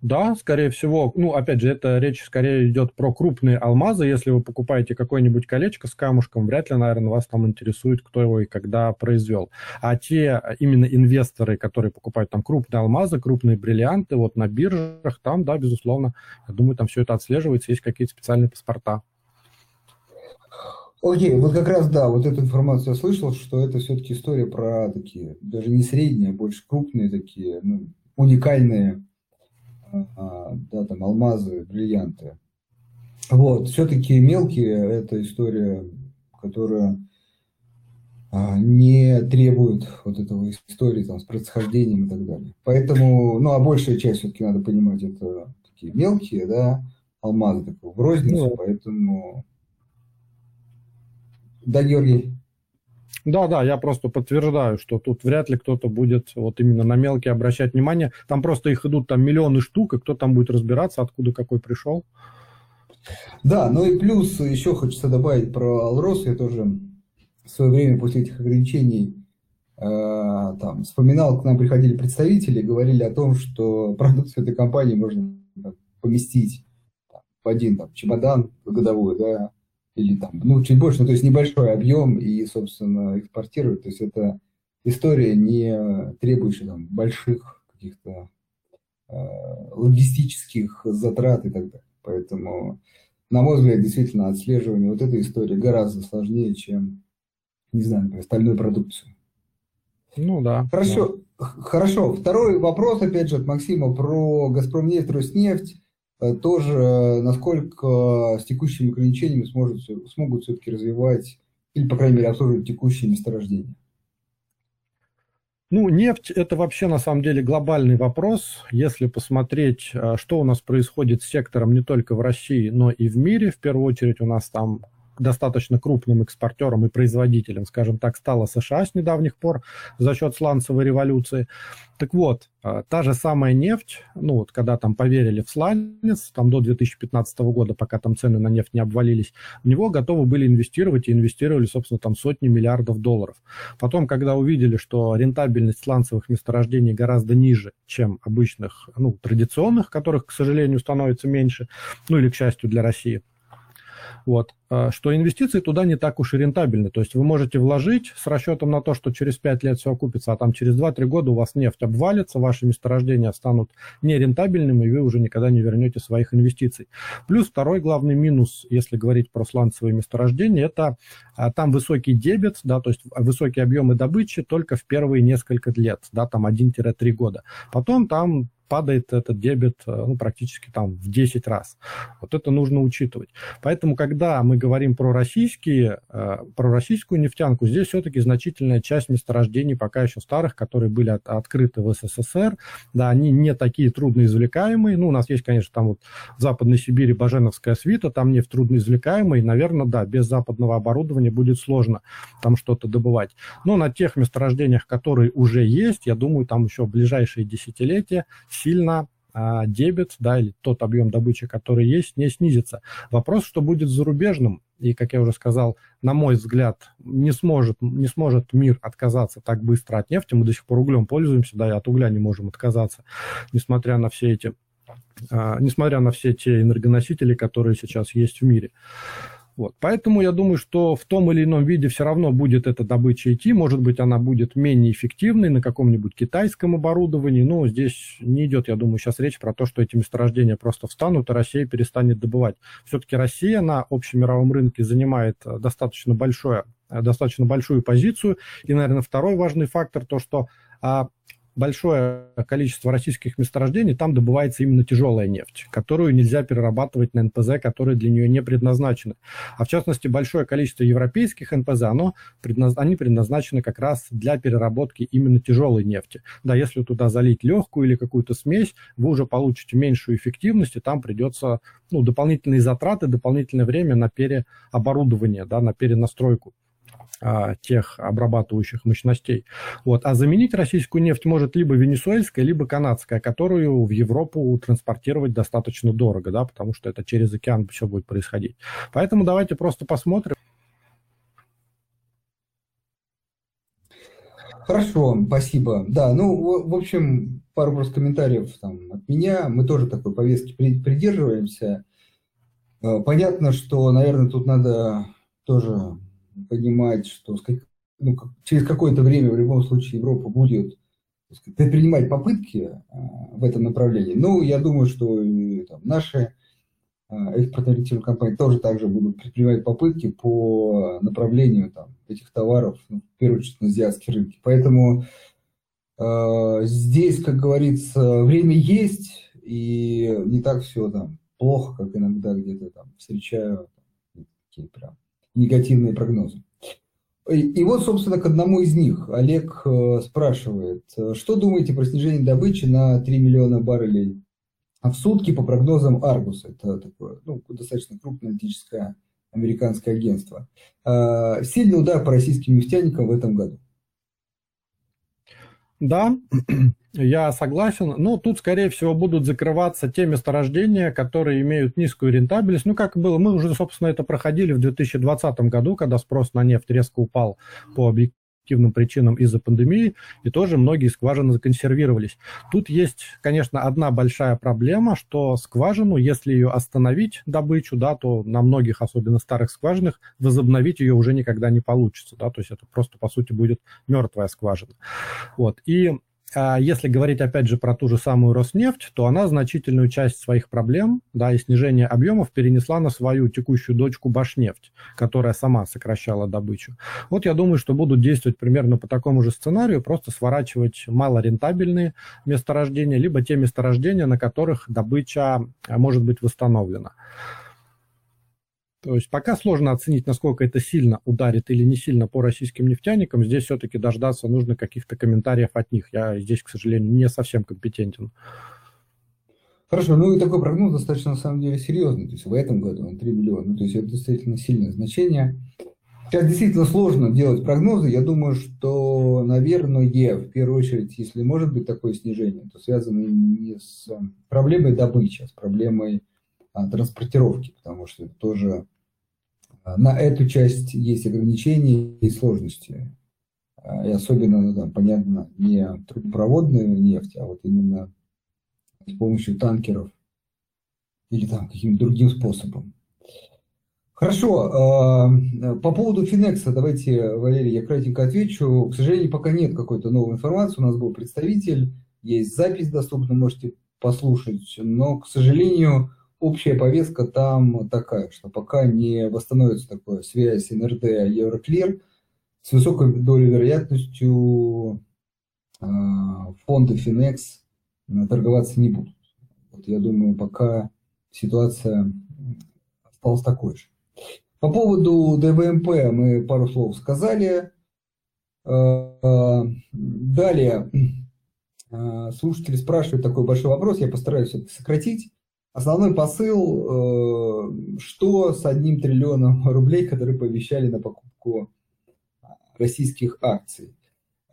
Да, скорее всего. Ну, опять же, это речь скорее идет про крупные алмазы. Если вы покупаете какое-нибудь колечко с камушком, вряд ли, наверное, вас там интересует, кто его и когда произвел. А те именно инвесторы, которые покупают там крупные алмазы, крупные бриллианты, вот на биржах, там, да, безусловно, я думаю, там все это отслеживается, есть какие-то специальные паспорта. Окей, вот как раз, да, вот эту информацию я слышал, что это все-таки история про такие, даже не средние, а больше крупные такие, ну, уникальные а, да, там алмазы, бриллианты. Вот, все-таки мелкие – это история, которая а, не требует вот этого истории там, с происхождением и так далее. Поэтому, ну, а большая часть все-таки надо понимать, это такие мелкие, да, алмазы такого в розницу, ну, поэтому... Да, Георгий? Да, да, я просто подтверждаю, что тут вряд ли кто-то будет вот именно на мелкие обращать внимание. Там просто их идут там миллионы штук, и кто там будет разбираться, откуда какой пришел. Да, ну и плюс еще хочется добавить про Алрос. Я тоже в свое время после этих ограничений э, там, вспоминал, к нам приходили представители, говорили о том, что продукцию этой компании можно поместить в один там, чемодан годовой, да, или там, ну, чуть больше, ну, то есть небольшой объем и, собственно, экспортировать. То есть это история, не требующая там больших каких-то э, логистических затрат и так далее. Поэтому, на мой взгляд, действительно, отслеживание вот этой истории гораздо сложнее, чем, не знаю, например, остальную продукцию. Ну да. Хорошо, да. хорошо. Второй вопрос, опять же, от Максима про Газпромнефть, Роснефть. Э, тоже э, насколько с текущими ограничениями сможет, смогут все-таки развивать или, по крайней мере, обслуживать текущие месторождения? Ну, нефть – это вообще на самом деле глобальный вопрос. Если посмотреть, э, что у нас происходит с сектором не только в России, но и в мире, в первую очередь у нас там достаточно крупным экспортером и производителем, скажем так, стала США с недавних пор за счет сланцевой революции. Так вот, а, та же самая нефть, ну вот когда там поверили в сланец, там до 2015 года, пока там цены на нефть не обвалились, в него готовы были инвестировать и инвестировали, собственно, там сотни миллиардов долларов. Потом, когда увидели, что рентабельность сланцевых месторождений гораздо ниже, чем обычных, ну, традиционных, которых, к сожалению, становится меньше, ну или, к счастью, для России, вот, а, что инвестиции туда не так уж и рентабельны. То есть вы можете вложить с расчетом на то, что через 5 лет все окупится, а там через 2-3 года у вас нефть обвалится, ваши месторождения станут нерентабельными, и вы уже никогда не вернете своих инвестиций. Плюс второй главный минус, если говорить про сланцевые месторождения, это а, там высокий дебет, да, то есть высокие объемы добычи только в первые несколько лет, да, там 1-3 года. Потом там падает этот дебет э, ну, практически там в 10 раз. Вот это нужно учитывать. Поэтому, когда мы говорим про российские, э, про российскую нефтянку, здесь все-таки значительная часть месторождений, пока еще старых, которые были от, открыты в СССР, да, они не такие трудноизвлекаемые. Ну, у нас есть, конечно, там вот в Западной Сибири Баженовская свита, там нефть трудноизвлекаемая, и, наверное, да, без западного оборудования будет сложно там что-то добывать. Но на тех месторождениях, которые уже есть, я думаю, там еще в ближайшие десятилетия сильно а, дебет, да, или тот объем добычи, который есть, не снизится. Вопрос, что будет зарубежным, и, как я уже сказал, на мой взгляд, не сможет, не сможет мир отказаться так быстро от нефти. Мы до сих пор углем пользуемся, да, и от угля не можем отказаться, несмотря на все эти, а, несмотря на все те энергоносители, которые сейчас есть в мире. Вот. Поэтому я думаю, что в том или ином виде все равно будет эта добыча идти. Может быть, она будет менее эффективной на каком-нибудь китайском оборудовании. Но здесь не идет, я думаю, сейчас речь про то, что эти месторождения просто встанут, и Россия перестанет добывать. Все-таки Россия на общемировом рынке занимает э, достаточно, большое, э, достаточно большую позицию. И, наверное, второй важный фактор, то, что а, большое количество российских месторождений, там добывается именно тяжелая нефть, которую нельзя перерабатывать на НПЗ, которые для нее не предназначены. А в частности, большое количество европейских НПЗ, оно, они предназначены как раз для переработки именно тяжелой нефти. Да, если туда залить легкую или какую-то смесь, вы уже получите меньшую эффективность, и там придется ну, дополнительные затраты, дополнительное время на переоборудование, да, на перенастройку а, тех обрабатывающих мощностей. Вот. А заменить российскую нефть может либо венесуэльская, либо канадская, которую в Европу транспортировать достаточно дорого, да, потому что это через океан все будет происходить. Поэтому давайте просто посмотрим. Хорошо, спасибо. Да, ну, в, общем, пару просто комментариев там, от меня. Мы тоже такой повестки придерживаемся. Э, понятно, что, наверное, тут надо тоже понимать, что ну, через какое-то время в любом случае Европа будет предпринимать попытки а, в этом направлении. Ну, я думаю, что и, там, наши а, экспортно-ориентированные компании тоже также будут предпринимать попытки по направлению там, этих товаров, ну, в первую очередь, на азиатские рынки. Поэтому э, здесь, как говорится, время есть, и не так все там плохо, как иногда где-то там встречаю такие прям негативные прогнозы. И, вот, собственно, к одному из них Олег э, спрашивает, что думаете про снижение добычи на 3 миллиона баррелей в сутки по прогнозам Аргуса? Это такое ну, достаточно крупное аналитическое американское агентство. Э, сильный удар по российским нефтяникам в этом году. Да, я согласен. Но тут, скорее всего, будут закрываться те месторождения, которые имеют низкую рентабельность. Ну, как было, мы уже, собственно, это проходили в 2020 году, когда спрос на нефть резко упал по объективным объективным причинам из-за пандемии, и тоже многие скважины законсервировались. Тут есть, конечно, одна большая проблема, что скважину, если ее остановить, добычу, да, то на многих, особенно старых скважинах, возобновить ее уже никогда не получится, да, то есть это просто, по сути, будет мертвая скважина. Вот, и если говорить, опять же, про ту же самую Роснефть, то она значительную часть своих проблем да, и снижение объемов перенесла на свою текущую дочку Башнефть, которая сама сокращала добычу. Вот я думаю, что будут действовать примерно по такому же сценарию, просто сворачивать малорентабельные месторождения, либо те месторождения, на которых добыча а, может быть восстановлена. То есть пока сложно оценить, насколько это сильно ударит или не сильно по российским нефтяникам. Здесь все-таки дождаться нужно каких-то комментариев от них. Я здесь, к сожалению, не совсем компетентен. Хорошо, ну и такой прогноз достаточно на самом деле серьезный. То есть в этом году он 3 миллиона. То есть это действительно сильное значение. Сейчас действительно сложно делать прогнозы. Я думаю, что, наверное, в первую очередь, если может быть такое снижение, то связано не с проблемой добычи, а с проблемой транспортировки, потому что тоже а, на эту часть есть ограничения и сложности. А, и особенно, ну, там, понятно, не трубопроводная нефть, а вот именно с помощью танкеров или там каким-то другим способом. Хорошо, по поводу Финекса, давайте, Валерий, я кратенько отвечу. К сожалению, пока нет какой-то новой информации, у нас был представитель, есть запись доступна, можете послушать, но, к сожалению, общая повестка там такая, что пока не восстановится такая связь НРД Евроклир, с высокой долей вероятностью а, фонды Финекс торговаться не будут. Вот я думаю, пока ситуация осталась такой же. По поводу ДВМП мы пару слов сказали. А, а, далее слушатели спрашивают такой большой вопрос, я постараюсь это сократить. Основной посыл, э, что с одним триллионом рублей, которые пообещали на покупку российских акций.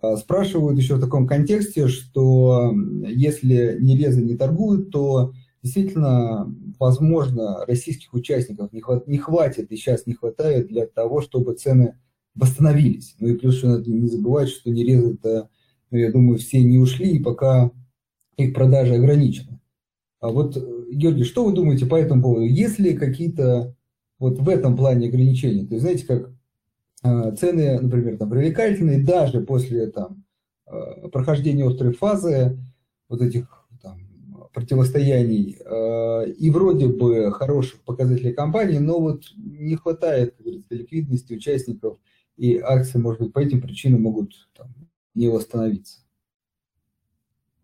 Э, спрашивают еще в таком контексте, что если Нерезы не торгуют, то действительно, возможно, российских участников не, хват, не хватит и сейчас не хватает для того, чтобы цены восстановились. Ну и плюс еще надо не забывать, что Нерезы-то, ну, я думаю, все не ушли, и пока их продажи ограничены. А вот, Георгий, что вы думаете по этому поводу? Есть ли какие-то вот в этом плане ограничения? То есть, знаете, как э, цены, например, там, привлекательные даже после там, э, прохождения острой фазы вот этих там, противостояний э, и вроде бы хороших показателей компании, но вот не хватает, как говорится, ликвидности участников, и акции, может быть, по этим причинам могут там, не восстановиться.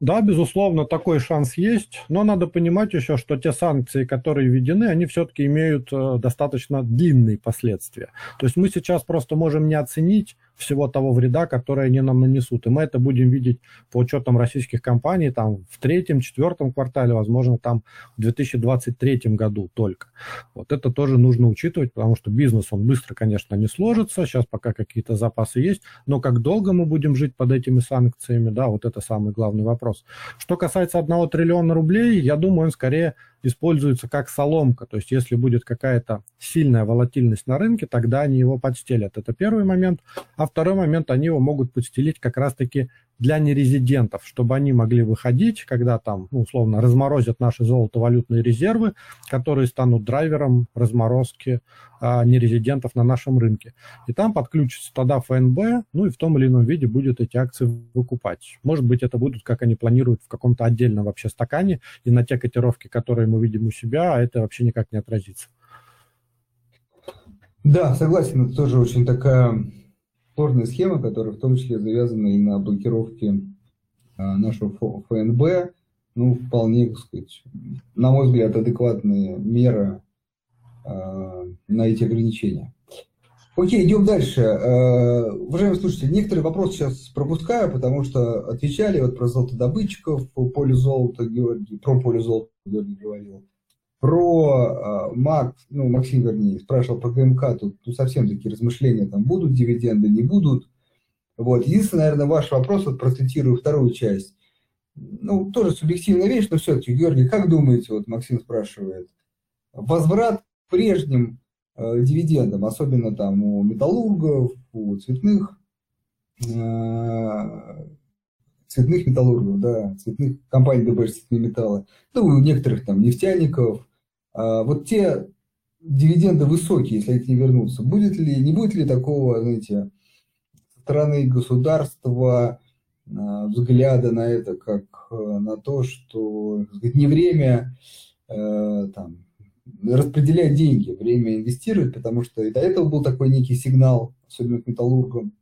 Да, безусловно, такой шанс есть, но надо понимать еще, что те санкции, которые введены, они все-таки имеют э, достаточно длинные последствия. То есть мы сейчас просто можем не оценить всего того вреда, который они нам нанесут. И мы это будем видеть по учетам российских компаний там, в третьем, четвертом квартале, возможно, там в 2023 году только. Вот это тоже нужно учитывать, потому что бизнес, он быстро, конечно, не сложится, сейчас пока какие-то запасы есть, но как долго мы будем жить под этими санкциями, да, вот это самый главный вопрос. Что касается одного триллиона рублей, я думаю, он скорее используется как соломка. То есть если будет какая-то сильная волатильность на рынке, тогда они его подстелят. Это первый момент. А второй момент, они его могут подстелить как раз-таки для нерезидентов, чтобы они могли выходить, когда там, ну, условно, разморозят наши золотовалютные резервы, которые станут драйвером разморозки а, нерезидентов на нашем рынке. И там подключится тогда ФНБ, ну и в том или ином виде будет эти акции выкупать. Может быть, это будут, как они планируют, в каком-то отдельном вообще стакане, и на те котировки, которые мы видим у себя, это вообще никак не отразится. Да, согласен, это тоже очень такая сложная схема, которая в том числе завязана и на блокировке а, нашего ФНБ. Ну, вполне, так сказать, на мой взгляд, адекватные меры а, на эти ограничения. Окей, идем дальше. А, уважаемые слушатели, некоторые вопросы сейчас пропускаю, потому что отвечали вот про золотодобытчиков, по полю золота Георгий, про поле золота Георгий говорил. Про э, МАК, ну, Максим, вернее, спрашивал про ГМК, тут, тут совсем такие размышления, там будут дивиденды, не будут. Вот. Единственный, наверное, ваш вопрос, вот процитирую вторую часть. Ну, тоже субъективная вещь, но все-таки, Георгий, как думаете, вот Максим спрашивает, возврат к прежним э, дивидендам, особенно там у металлургов, у цветных, э, цветных металлургов, да, цветных компаний, добывающих цветные металлы, ну, у некоторых там нефтяников, а, вот те дивиденды высокие, если они вернутся, будет ли, не будет ли такого, знаете, со стороны государства а, взгляда на это как а, на то, что сказать, не время там, распределять деньги, время инвестировать, потому что и до этого был такой некий сигнал, особенно к металлургам,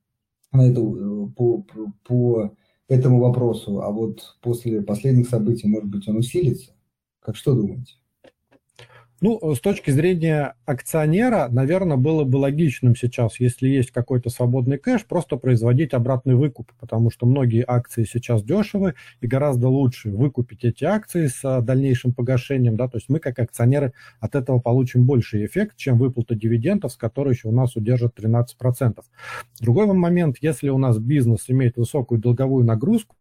на это, э, по, по, по этому вопросу, а вот после последних событий, может быть, он усилится? Как что думаете? Ну, с точки зрения акционера, наверное, было бы логичным сейчас, если есть какой-то свободный кэш, просто производить обратный выкуп, потому что многие акции сейчас дешевы, и гораздо лучше выкупить эти акции с а, дальнейшим погашением, да, то есть мы как акционеры от этого получим больший эффект, чем выплата дивидендов, с которой еще у нас удержат 13%. Другой момент, если у нас бизнес имеет высокую долговую нагрузку,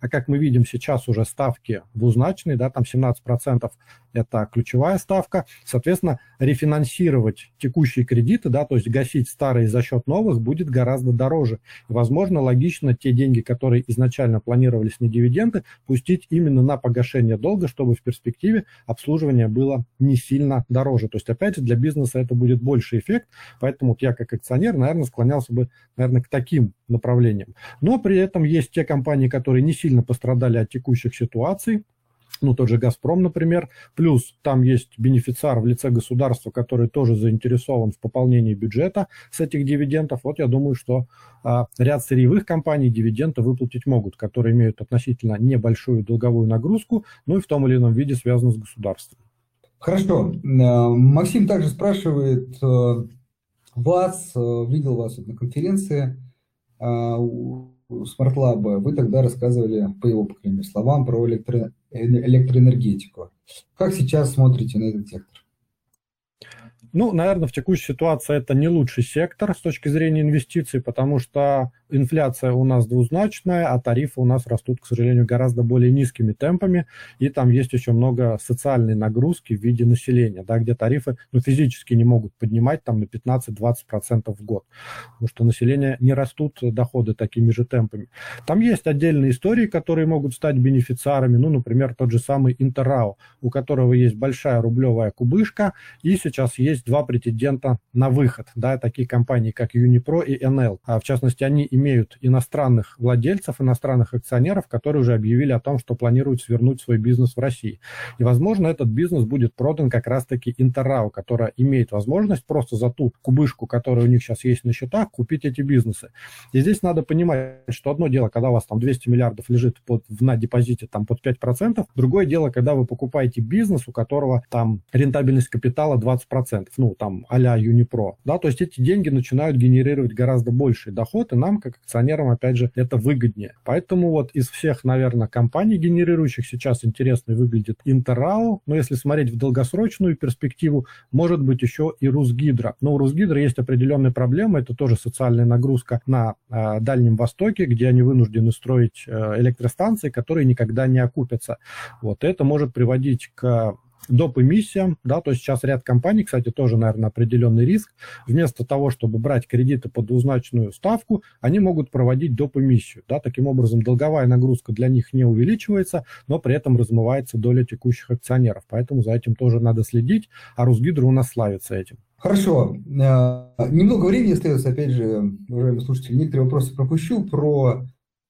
а как мы видим сейчас уже ставки двузначные, да, там 17% это ключевая ставка. Соответственно, рефинансировать текущие кредиты, да, то есть гасить старые за счет новых будет гораздо дороже. И, возможно, логично те деньги, которые изначально планировались на дивиденды, пустить именно на погашение долга, чтобы в перспективе обслуживание было не сильно дороже. То есть, опять же, для бизнеса это будет больший эффект, поэтому вот я как акционер, наверное, склонялся бы, наверное, к таким направлениям. Но при этом есть те компании, которые не сильно пострадали от текущих ситуаций, ну, тот же «Газпром», например, плюс там есть бенефициар в лице государства, который тоже заинтересован в пополнении бюджета с этих дивидендов. Вот я думаю, что а, ряд сырьевых компаний дивиденды выплатить могут, которые имеют относительно небольшую долговую нагрузку, ну и в том или ином виде связаны с государством. Хорошо. Э, Максим также спрашивает э, вас, э, видел вас на конференции, смартлаба, вы тогда рассказывали, по его, по крайней мере, словам, про электро, электроэнергетику. Как сейчас смотрите на этот сектор? Ну, наверное, в текущей ситуации это не лучший сектор с точки зрения инвестиций, потому что инфляция у нас двузначная, а тарифы у нас растут, к сожалению, гораздо более низкими темпами, и там есть еще много социальной нагрузки в виде населения, да, где тарифы ну, физически не могут поднимать там на 15-20% в год, потому что население не растут доходы такими же темпами. Там есть отдельные истории, которые могут стать бенефициарами, ну, например, тот же самый Интеррау, у которого есть большая рублевая кубышка, и сейчас есть два претендента на выход, да, такие компании, как Unipro и NL. А в частности, они имеют иностранных владельцев, иностранных акционеров, которые уже объявили о том, что планируют свернуть свой бизнес в России. И, возможно, этот бизнес будет продан как раз-таки Интеррау, которая имеет возможность просто за ту кубышку, которая у них сейчас есть на счетах, купить эти бизнесы. И здесь надо понимать, что одно дело, когда у вас там 200 миллиардов лежит под, на депозите там под 5%, другое дело, когда вы покупаете бизнес, у которого там рентабельность капитала 20%, ну там а-ля Unipro, да, то есть эти деньги начинают генерировать гораздо больший доход, и нам, как акционерам, опять же, это выгоднее. Поэтому вот из всех, наверное, компаний, генерирующих сейчас интересно выглядит Интеррау, но если смотреть в долгосрочную перспективу, может быть еще и Русгидро. Но у Русгидро есть определенные проблемы, это тоже социальная нагрузка на э, Дальнем Востоке, где они вынуждены строить э, электростанции, которые никогда не окупятся. Вот это может приводить к доп. эмиссиям, да, то есть сейчас ряд компаний, кстати, тоже, наверное, определенный риск, вместо того, чтобы брать кредиты под двузначную ставку, они могут проводить доп. эмиссию, да, таким образом долговая нагрузка для них не увеличивается, но при этом размывается доля текущих акционеров, поэтому за этим тоже надо следить, а Русгидро у нас славится этим. Хорошо. Э, немного времени остается, опять же, уважаемые слушатели, некоторые вопросы пропущу про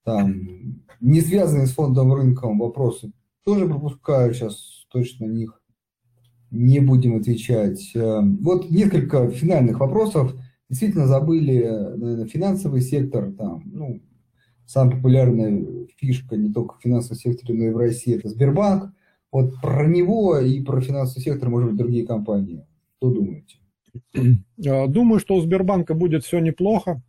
там, не связанные с фондовым рынком вопросы. Тоже пропускаю сейчас точно них не будем отвечать. Э, вот несколько финальных вопросов. Действительно забыли, наверное, финансовый сектор, там, ну, самая популярная фишка не только в финансовом секторе, но и в России, это Сбербанк. Вот про него и про финансовый сектор, может быть, другие компании. Что думаете? Э, думаю, что у Сбербанка будет все неплохо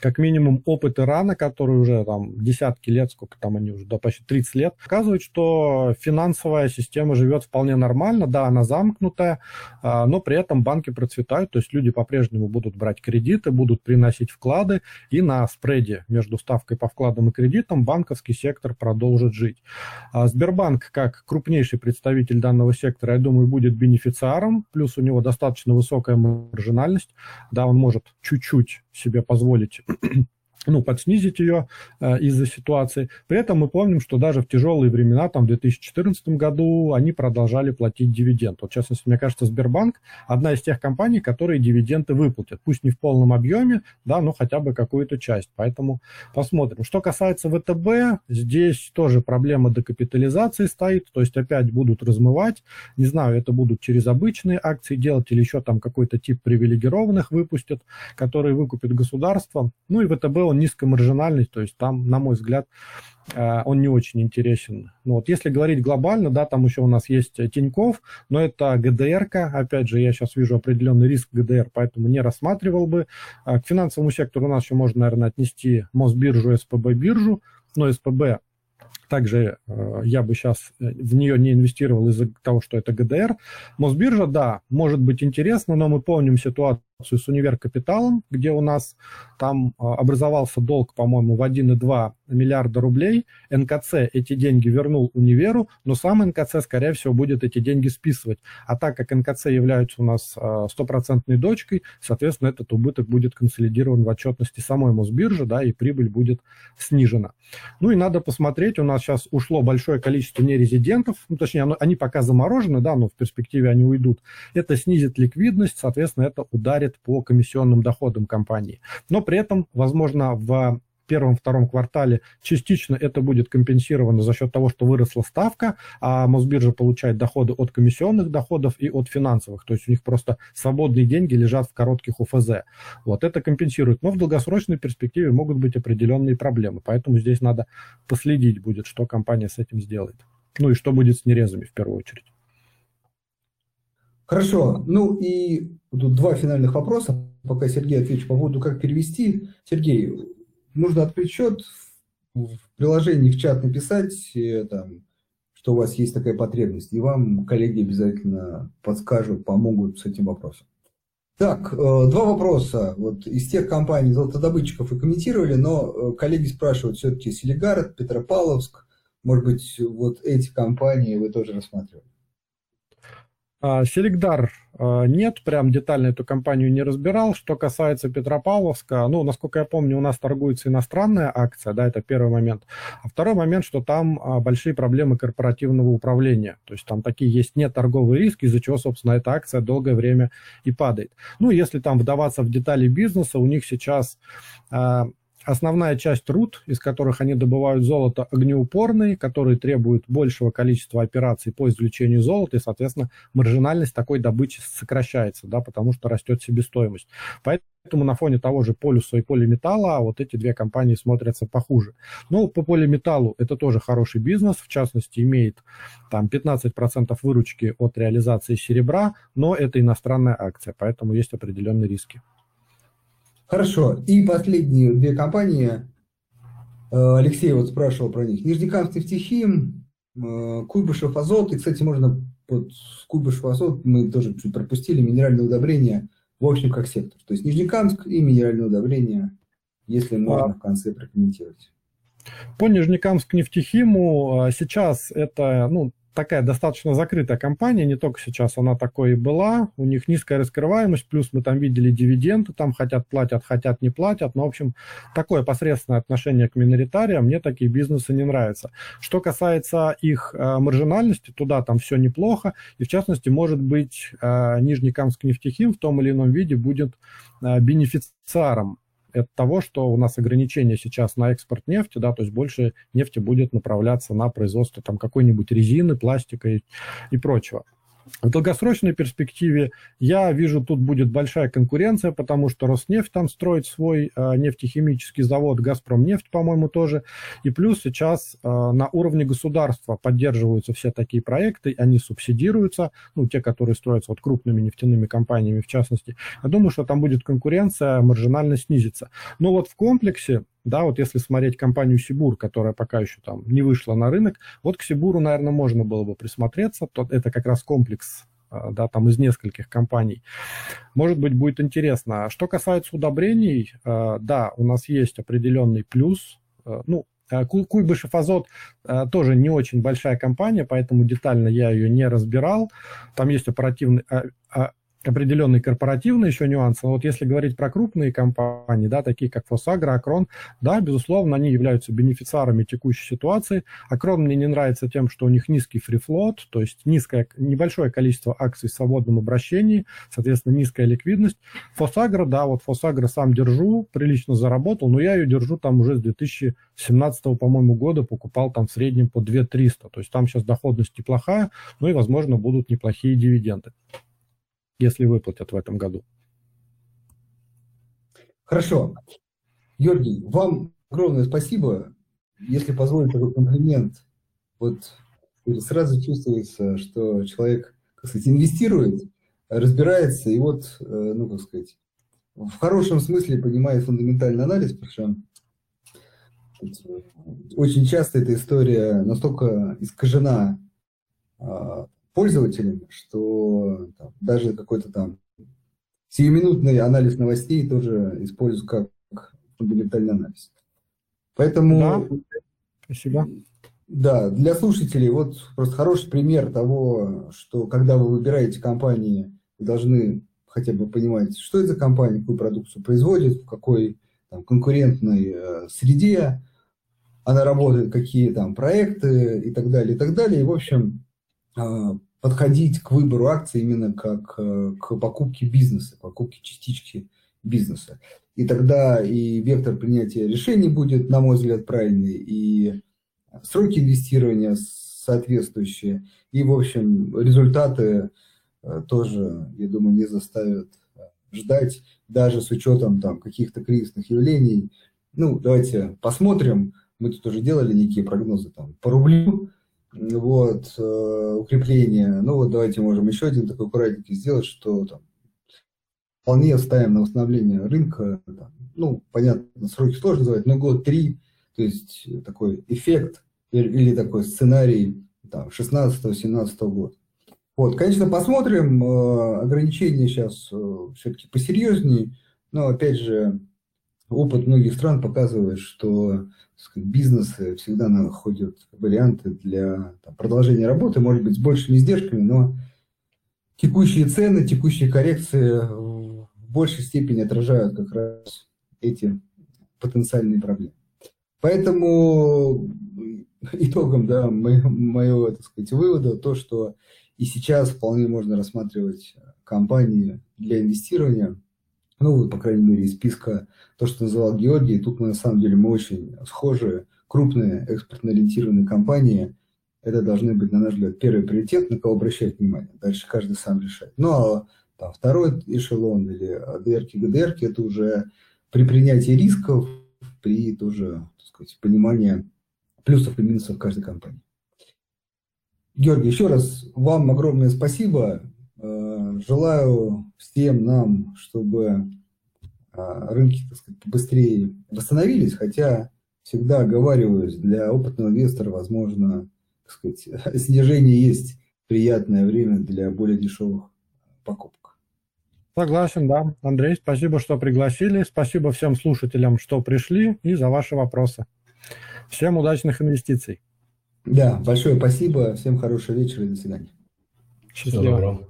как минимум опыт Ирана, который уже там десятки лет, сколько там они уже, да, почти 30 лет, показывает, что финансовая система живет вполне нормально, да, она замкнутая, а, но при этом банки процветают, то есть люди по-прежнему будут брать кредиты, будут приносить вклады, и на спреде между ставкой по вкладам и кредитам банковский сектор продолжит жить. А Сбербанк, как крупнейший представитель данного сектора, я думаю, будет бенефициаром, плюс у него достаточно высокая маржинальность, да, он может чуть-чуть себе позволить ну, подснизить ее э, из-за ситуации. При этом мы помним, что даже в тяжелые времена, там, в 2014 году, они продолжали платить дивиденд. Вот, в частности, мне кажется, Сбербанк одна из тех компаний, которые дивиденды выплатят. Пусть не в полном объеме, да, но хотя бы какую-то часть. Поэтому посмотрим. Что касается ВТБ, здесь тоже проблема декапитализации стоит, то есть опять будут размывать. Не знаю, это будут через обычные акции делать или еще там какой-то тип привилегированных выпустят, которые выкупит государство. Ну и ВТБ он низкомаржинальный, то есть там, на мой взгляд, э, он не очень интересен. Ну, вот если говорить глобально, да, там еще у нас есть Тиньков, но это ГДР, опять же, я сейчас вижу определенный риск ГДР, поэтому не рассматривал бы. А к финансовому сектору у нас еще можно, наверное, отнести Мосбиржу, СПБ-биржу, но СПБ также э, я бы сейчас э, в нее не инвестировал из-за того, что это ГДР. Мосбиржа, да, может быть интересно, но мы помним ситуацию с Универ Капиталом, где у нас там а, образовался долг, по-моему, в 1,2 миллиарда рублей. НКЦ эти деньги вернул универу, но сам НКЦ, скорее всего, будет эти деньги списывать. А так как НКЦ является у нас а, стопроцентной дочкой, соответственно, этот убыток будет консолидирован в отчетности самой Мосбиржи, да, и прибыль будет снижена. Ну и надо посмотреть, у нас сейчас ушло большое количество нерезидентов, ну, точнее, они пока заморожены, да, но в перспективе они уйдут. Это снизит ликвидность, соответственно, это ударит по комиссионным доходам компании. Но при этом, возможно, в первом-втором квартале частично это будет компенсировано за счет того, что выросла ставка, а Мосбиржа получает доходы от комиссионных доходов и от финансовых. То есть у них просто свободные деньги лежат в коротких УФЗ. Вот это компенсирует. Но в долгосрочной перспективе могут быть определенные проблемы. Поэтому здесь надо последить будет, что компания с этим сделает. Ну и что будет с нерезами в первую очередь. Хорошо. Ну и тут два финальных вопроса, пока Сергей отвечу по поводу, как перевести. Сергей, нужно открыть счет, в приложении в чат написать, э, там, что у вас есть такая потребность, и вам коллеги обязательно подскажут, помогут с этим вопросом. Так, э, два вопроса. Вот из тех компаний золотодобытчиков вы комментировали, но э, коллеги спрашивают все-таки Селигард, Петропавловск, может быть, вот эти компании вы тоже рассматривали? А, Селигдар а, нет, прям детально эту компанию не разбирал. Что касается Петропавловска, ну, насколько я помню, у нас торгуется иностранная акция, да, это первый момент. А второй момент, что там а, большие проблемы корпоративного управления. То есть там такие есть неторговые риски, из-за чего, собственно, эта акция долгое время и падает. Ну, если там вдаваться в детали бизнеса, у них сейчас Основная часть руд, из которых они добывают золото, огнеупорные, которые требуют большего количества операций по извлечению золота, и, соответственно, маржинальность такой добычи сокращается, да, потому что растет себестоимость. Поэтому на фоне того же полюса и полиметалла вот эти две компании смотрятся похуже. Но по полиметаллу это тоже хороший бизнес, в частности, имеет там 15% выручки от реализации серебра, но это иностранная акция, поэтому есть определенные риски. Хорошо. И последние две компании. Э, Алексей вот спрашивал про них. Нижнекамск нефтехим, э, Куйбышев Азот. И, кстати, можно под Куйбышев Азот мы тоже чуть пропустили. Минеральное удобрение в общем как сектор. То есть Нижнекамск и минеральное удобрение, если можно в конце прокомментировать. По Нижнекамск нефтехиму э, сейчас это ну, такая достаточно закрытая компания, не только сейчас она такой и была, у них низкая раскрываемость, плюс мы там видели дивиденды, там хотят платят, хотят не платят, но, в общем, такое посредственное отношение к миноритариям, мне такие бизнесы не нравятся. Что касается их э, маржинальности, туда там все неплохо, и в частности, может быть, э, Нижнекамск нефтехим в том или ином виде будет э, бенефициаром от того, что у нас ограничения сейчас на экспорт нефти, да, то есть больше нефти будет направляться на производство там какой-нибудь резины, пластика и, и прочего. В долгосрочной перспективе я вижу, тут будет большая конкуренция, потому что Роснефть там строит свой э, нефтехимический завод, Газпромнефть, по-моему, тоже. И плюс сейчас э, на уровне государства поддерживаются все такие проекты, они субсидируются, ну, те, которые строятся вот крупными нефтяными компаниями в частности. Я думаю, что там будет конкуренция, маржинально снизится. Но вот в комплексе да, вот если смотреть компанию Сибур, которая пока еще там не вышла на рынок, вот к Сибуру, наверное, можно было бы присмотреться. Это как раз комплекс а, да, там из нескольких компаний. Может быть, будет интересно. Что касается удобрений, а, да, у нас есть определенный плюс. А, ну, Куйбышев Азот тоже не очень большая компания, поэтому детально я ее не разбирал. Там есть оперативный, определенные корпоративные еще нюансы. Но вот если говорить про крупные компании, да, такие как Фосагра, Акрон, да, безусловно, они являются бенефициарами текущей ситуации. Акрон мне не нравится тем, что у них низкий фрифлот, то есть низкое, небольшое количество акций в свободном обращении, соответственно, низкая ликвидность. Фосагра, да, вот Фосагра сам держу, прилично заработал, но я ее держу там уже с 2017, по-моему, года, покупал там в среднем по 2 300. То есть там сейчас доходность неплохая, ну и, возможно, будут неплохие дивиденды если выплатят в этом году. Хорошо. Георгий, вам огромное спасибо. Если позволить такой комплимент, вот сразу чувствуется, что человек, как сказать, инвестирует, разбирается и вот, э, ну, как сказать, в хорошем смысле понимает фундаментальный анализ, причем очень часто эта история настолько искажена а, пользователями, что там, даже какой-то там сиюминутный анализ новостей тоже используют как фундаментальный анализ. Поэтому... Да. Спасибо. Да, для слушателей вот просто хороший пример того, что когда вы выбираете компании, вы должны хотя бы понимать, что это за компания, какую продукцию производит, в какой там, конкурентной э, среде она работает, какие там проекты и так далее, и так далее. И, в общем, подходить к выбору акций именно как э, к покупке бизнеса, покупке частички бизнеса. И тогда и вектор принятия решений будет, на мой взгляд, правильный, и сроки инвестирования соответствующие, и, в общем, результаты э, тоже, я думаю, не заставят э, ждать, даже с учетом там каких-то кризисных явлений. Ну, давайте посмотрим. Мы тут уже делали некие прогнозы там по рублю, вот, э, укрепление. Ну вот давайте можем еще один такой аккуратненький сделать, что там вполне ставим на восстановление рынка. Там, ну, понятно, сроки сложно называть, но год три, то есть такой эффект или, или такой сценарий там 16-17 года. Вот, конечно, посмотрим, э, ограничения сейчас э, все-таки посерьезнее, но опять же, опыт многих стран показывает, что сказать, бизнесы всегда находят варианты для там, продолжения работы, может быть, с большими издержками, но текущие цены, текущие коррекции в большей степени отражают как раз эти потенциальные проблемы. Поэтому итогом да, моего так сказать, вывода то, что и сейчас вполне можно рассматривать компании для инвестирования, ну, по крайней мере, из списка то, что называл Георгий, тут мы на самом деле мы очень схожи, крупные экспортно-ориентированные компании, это должны быть, на наш взгляд, первый приоритет, на кого обращать внимание. Дальше каждый сам решает. Ну, а там, второй эшелон или АДРки, ГДРки, это уже при принятии рисков, при тоже, так сказать, понимании плюсов и минусов каждой компании. Георгий, еще раз вам огромное спасибо. Э, желаю всем нам, чтобы э, рынки так сказать, быстрее восстановились, хотя всегда оговариваюсь, для опытного инвестора, возможно, так сказать, снижение есть приятное время для более дешевых покупок. Согласен, да. Андрей, спасибо, что пригласили. Спасибо всем слушателям, что пришли и за ваши вопросы. Всем удачных инвестиций. Да, большое спасибо. Всем хорошего вечера и до свидания. Счастливо.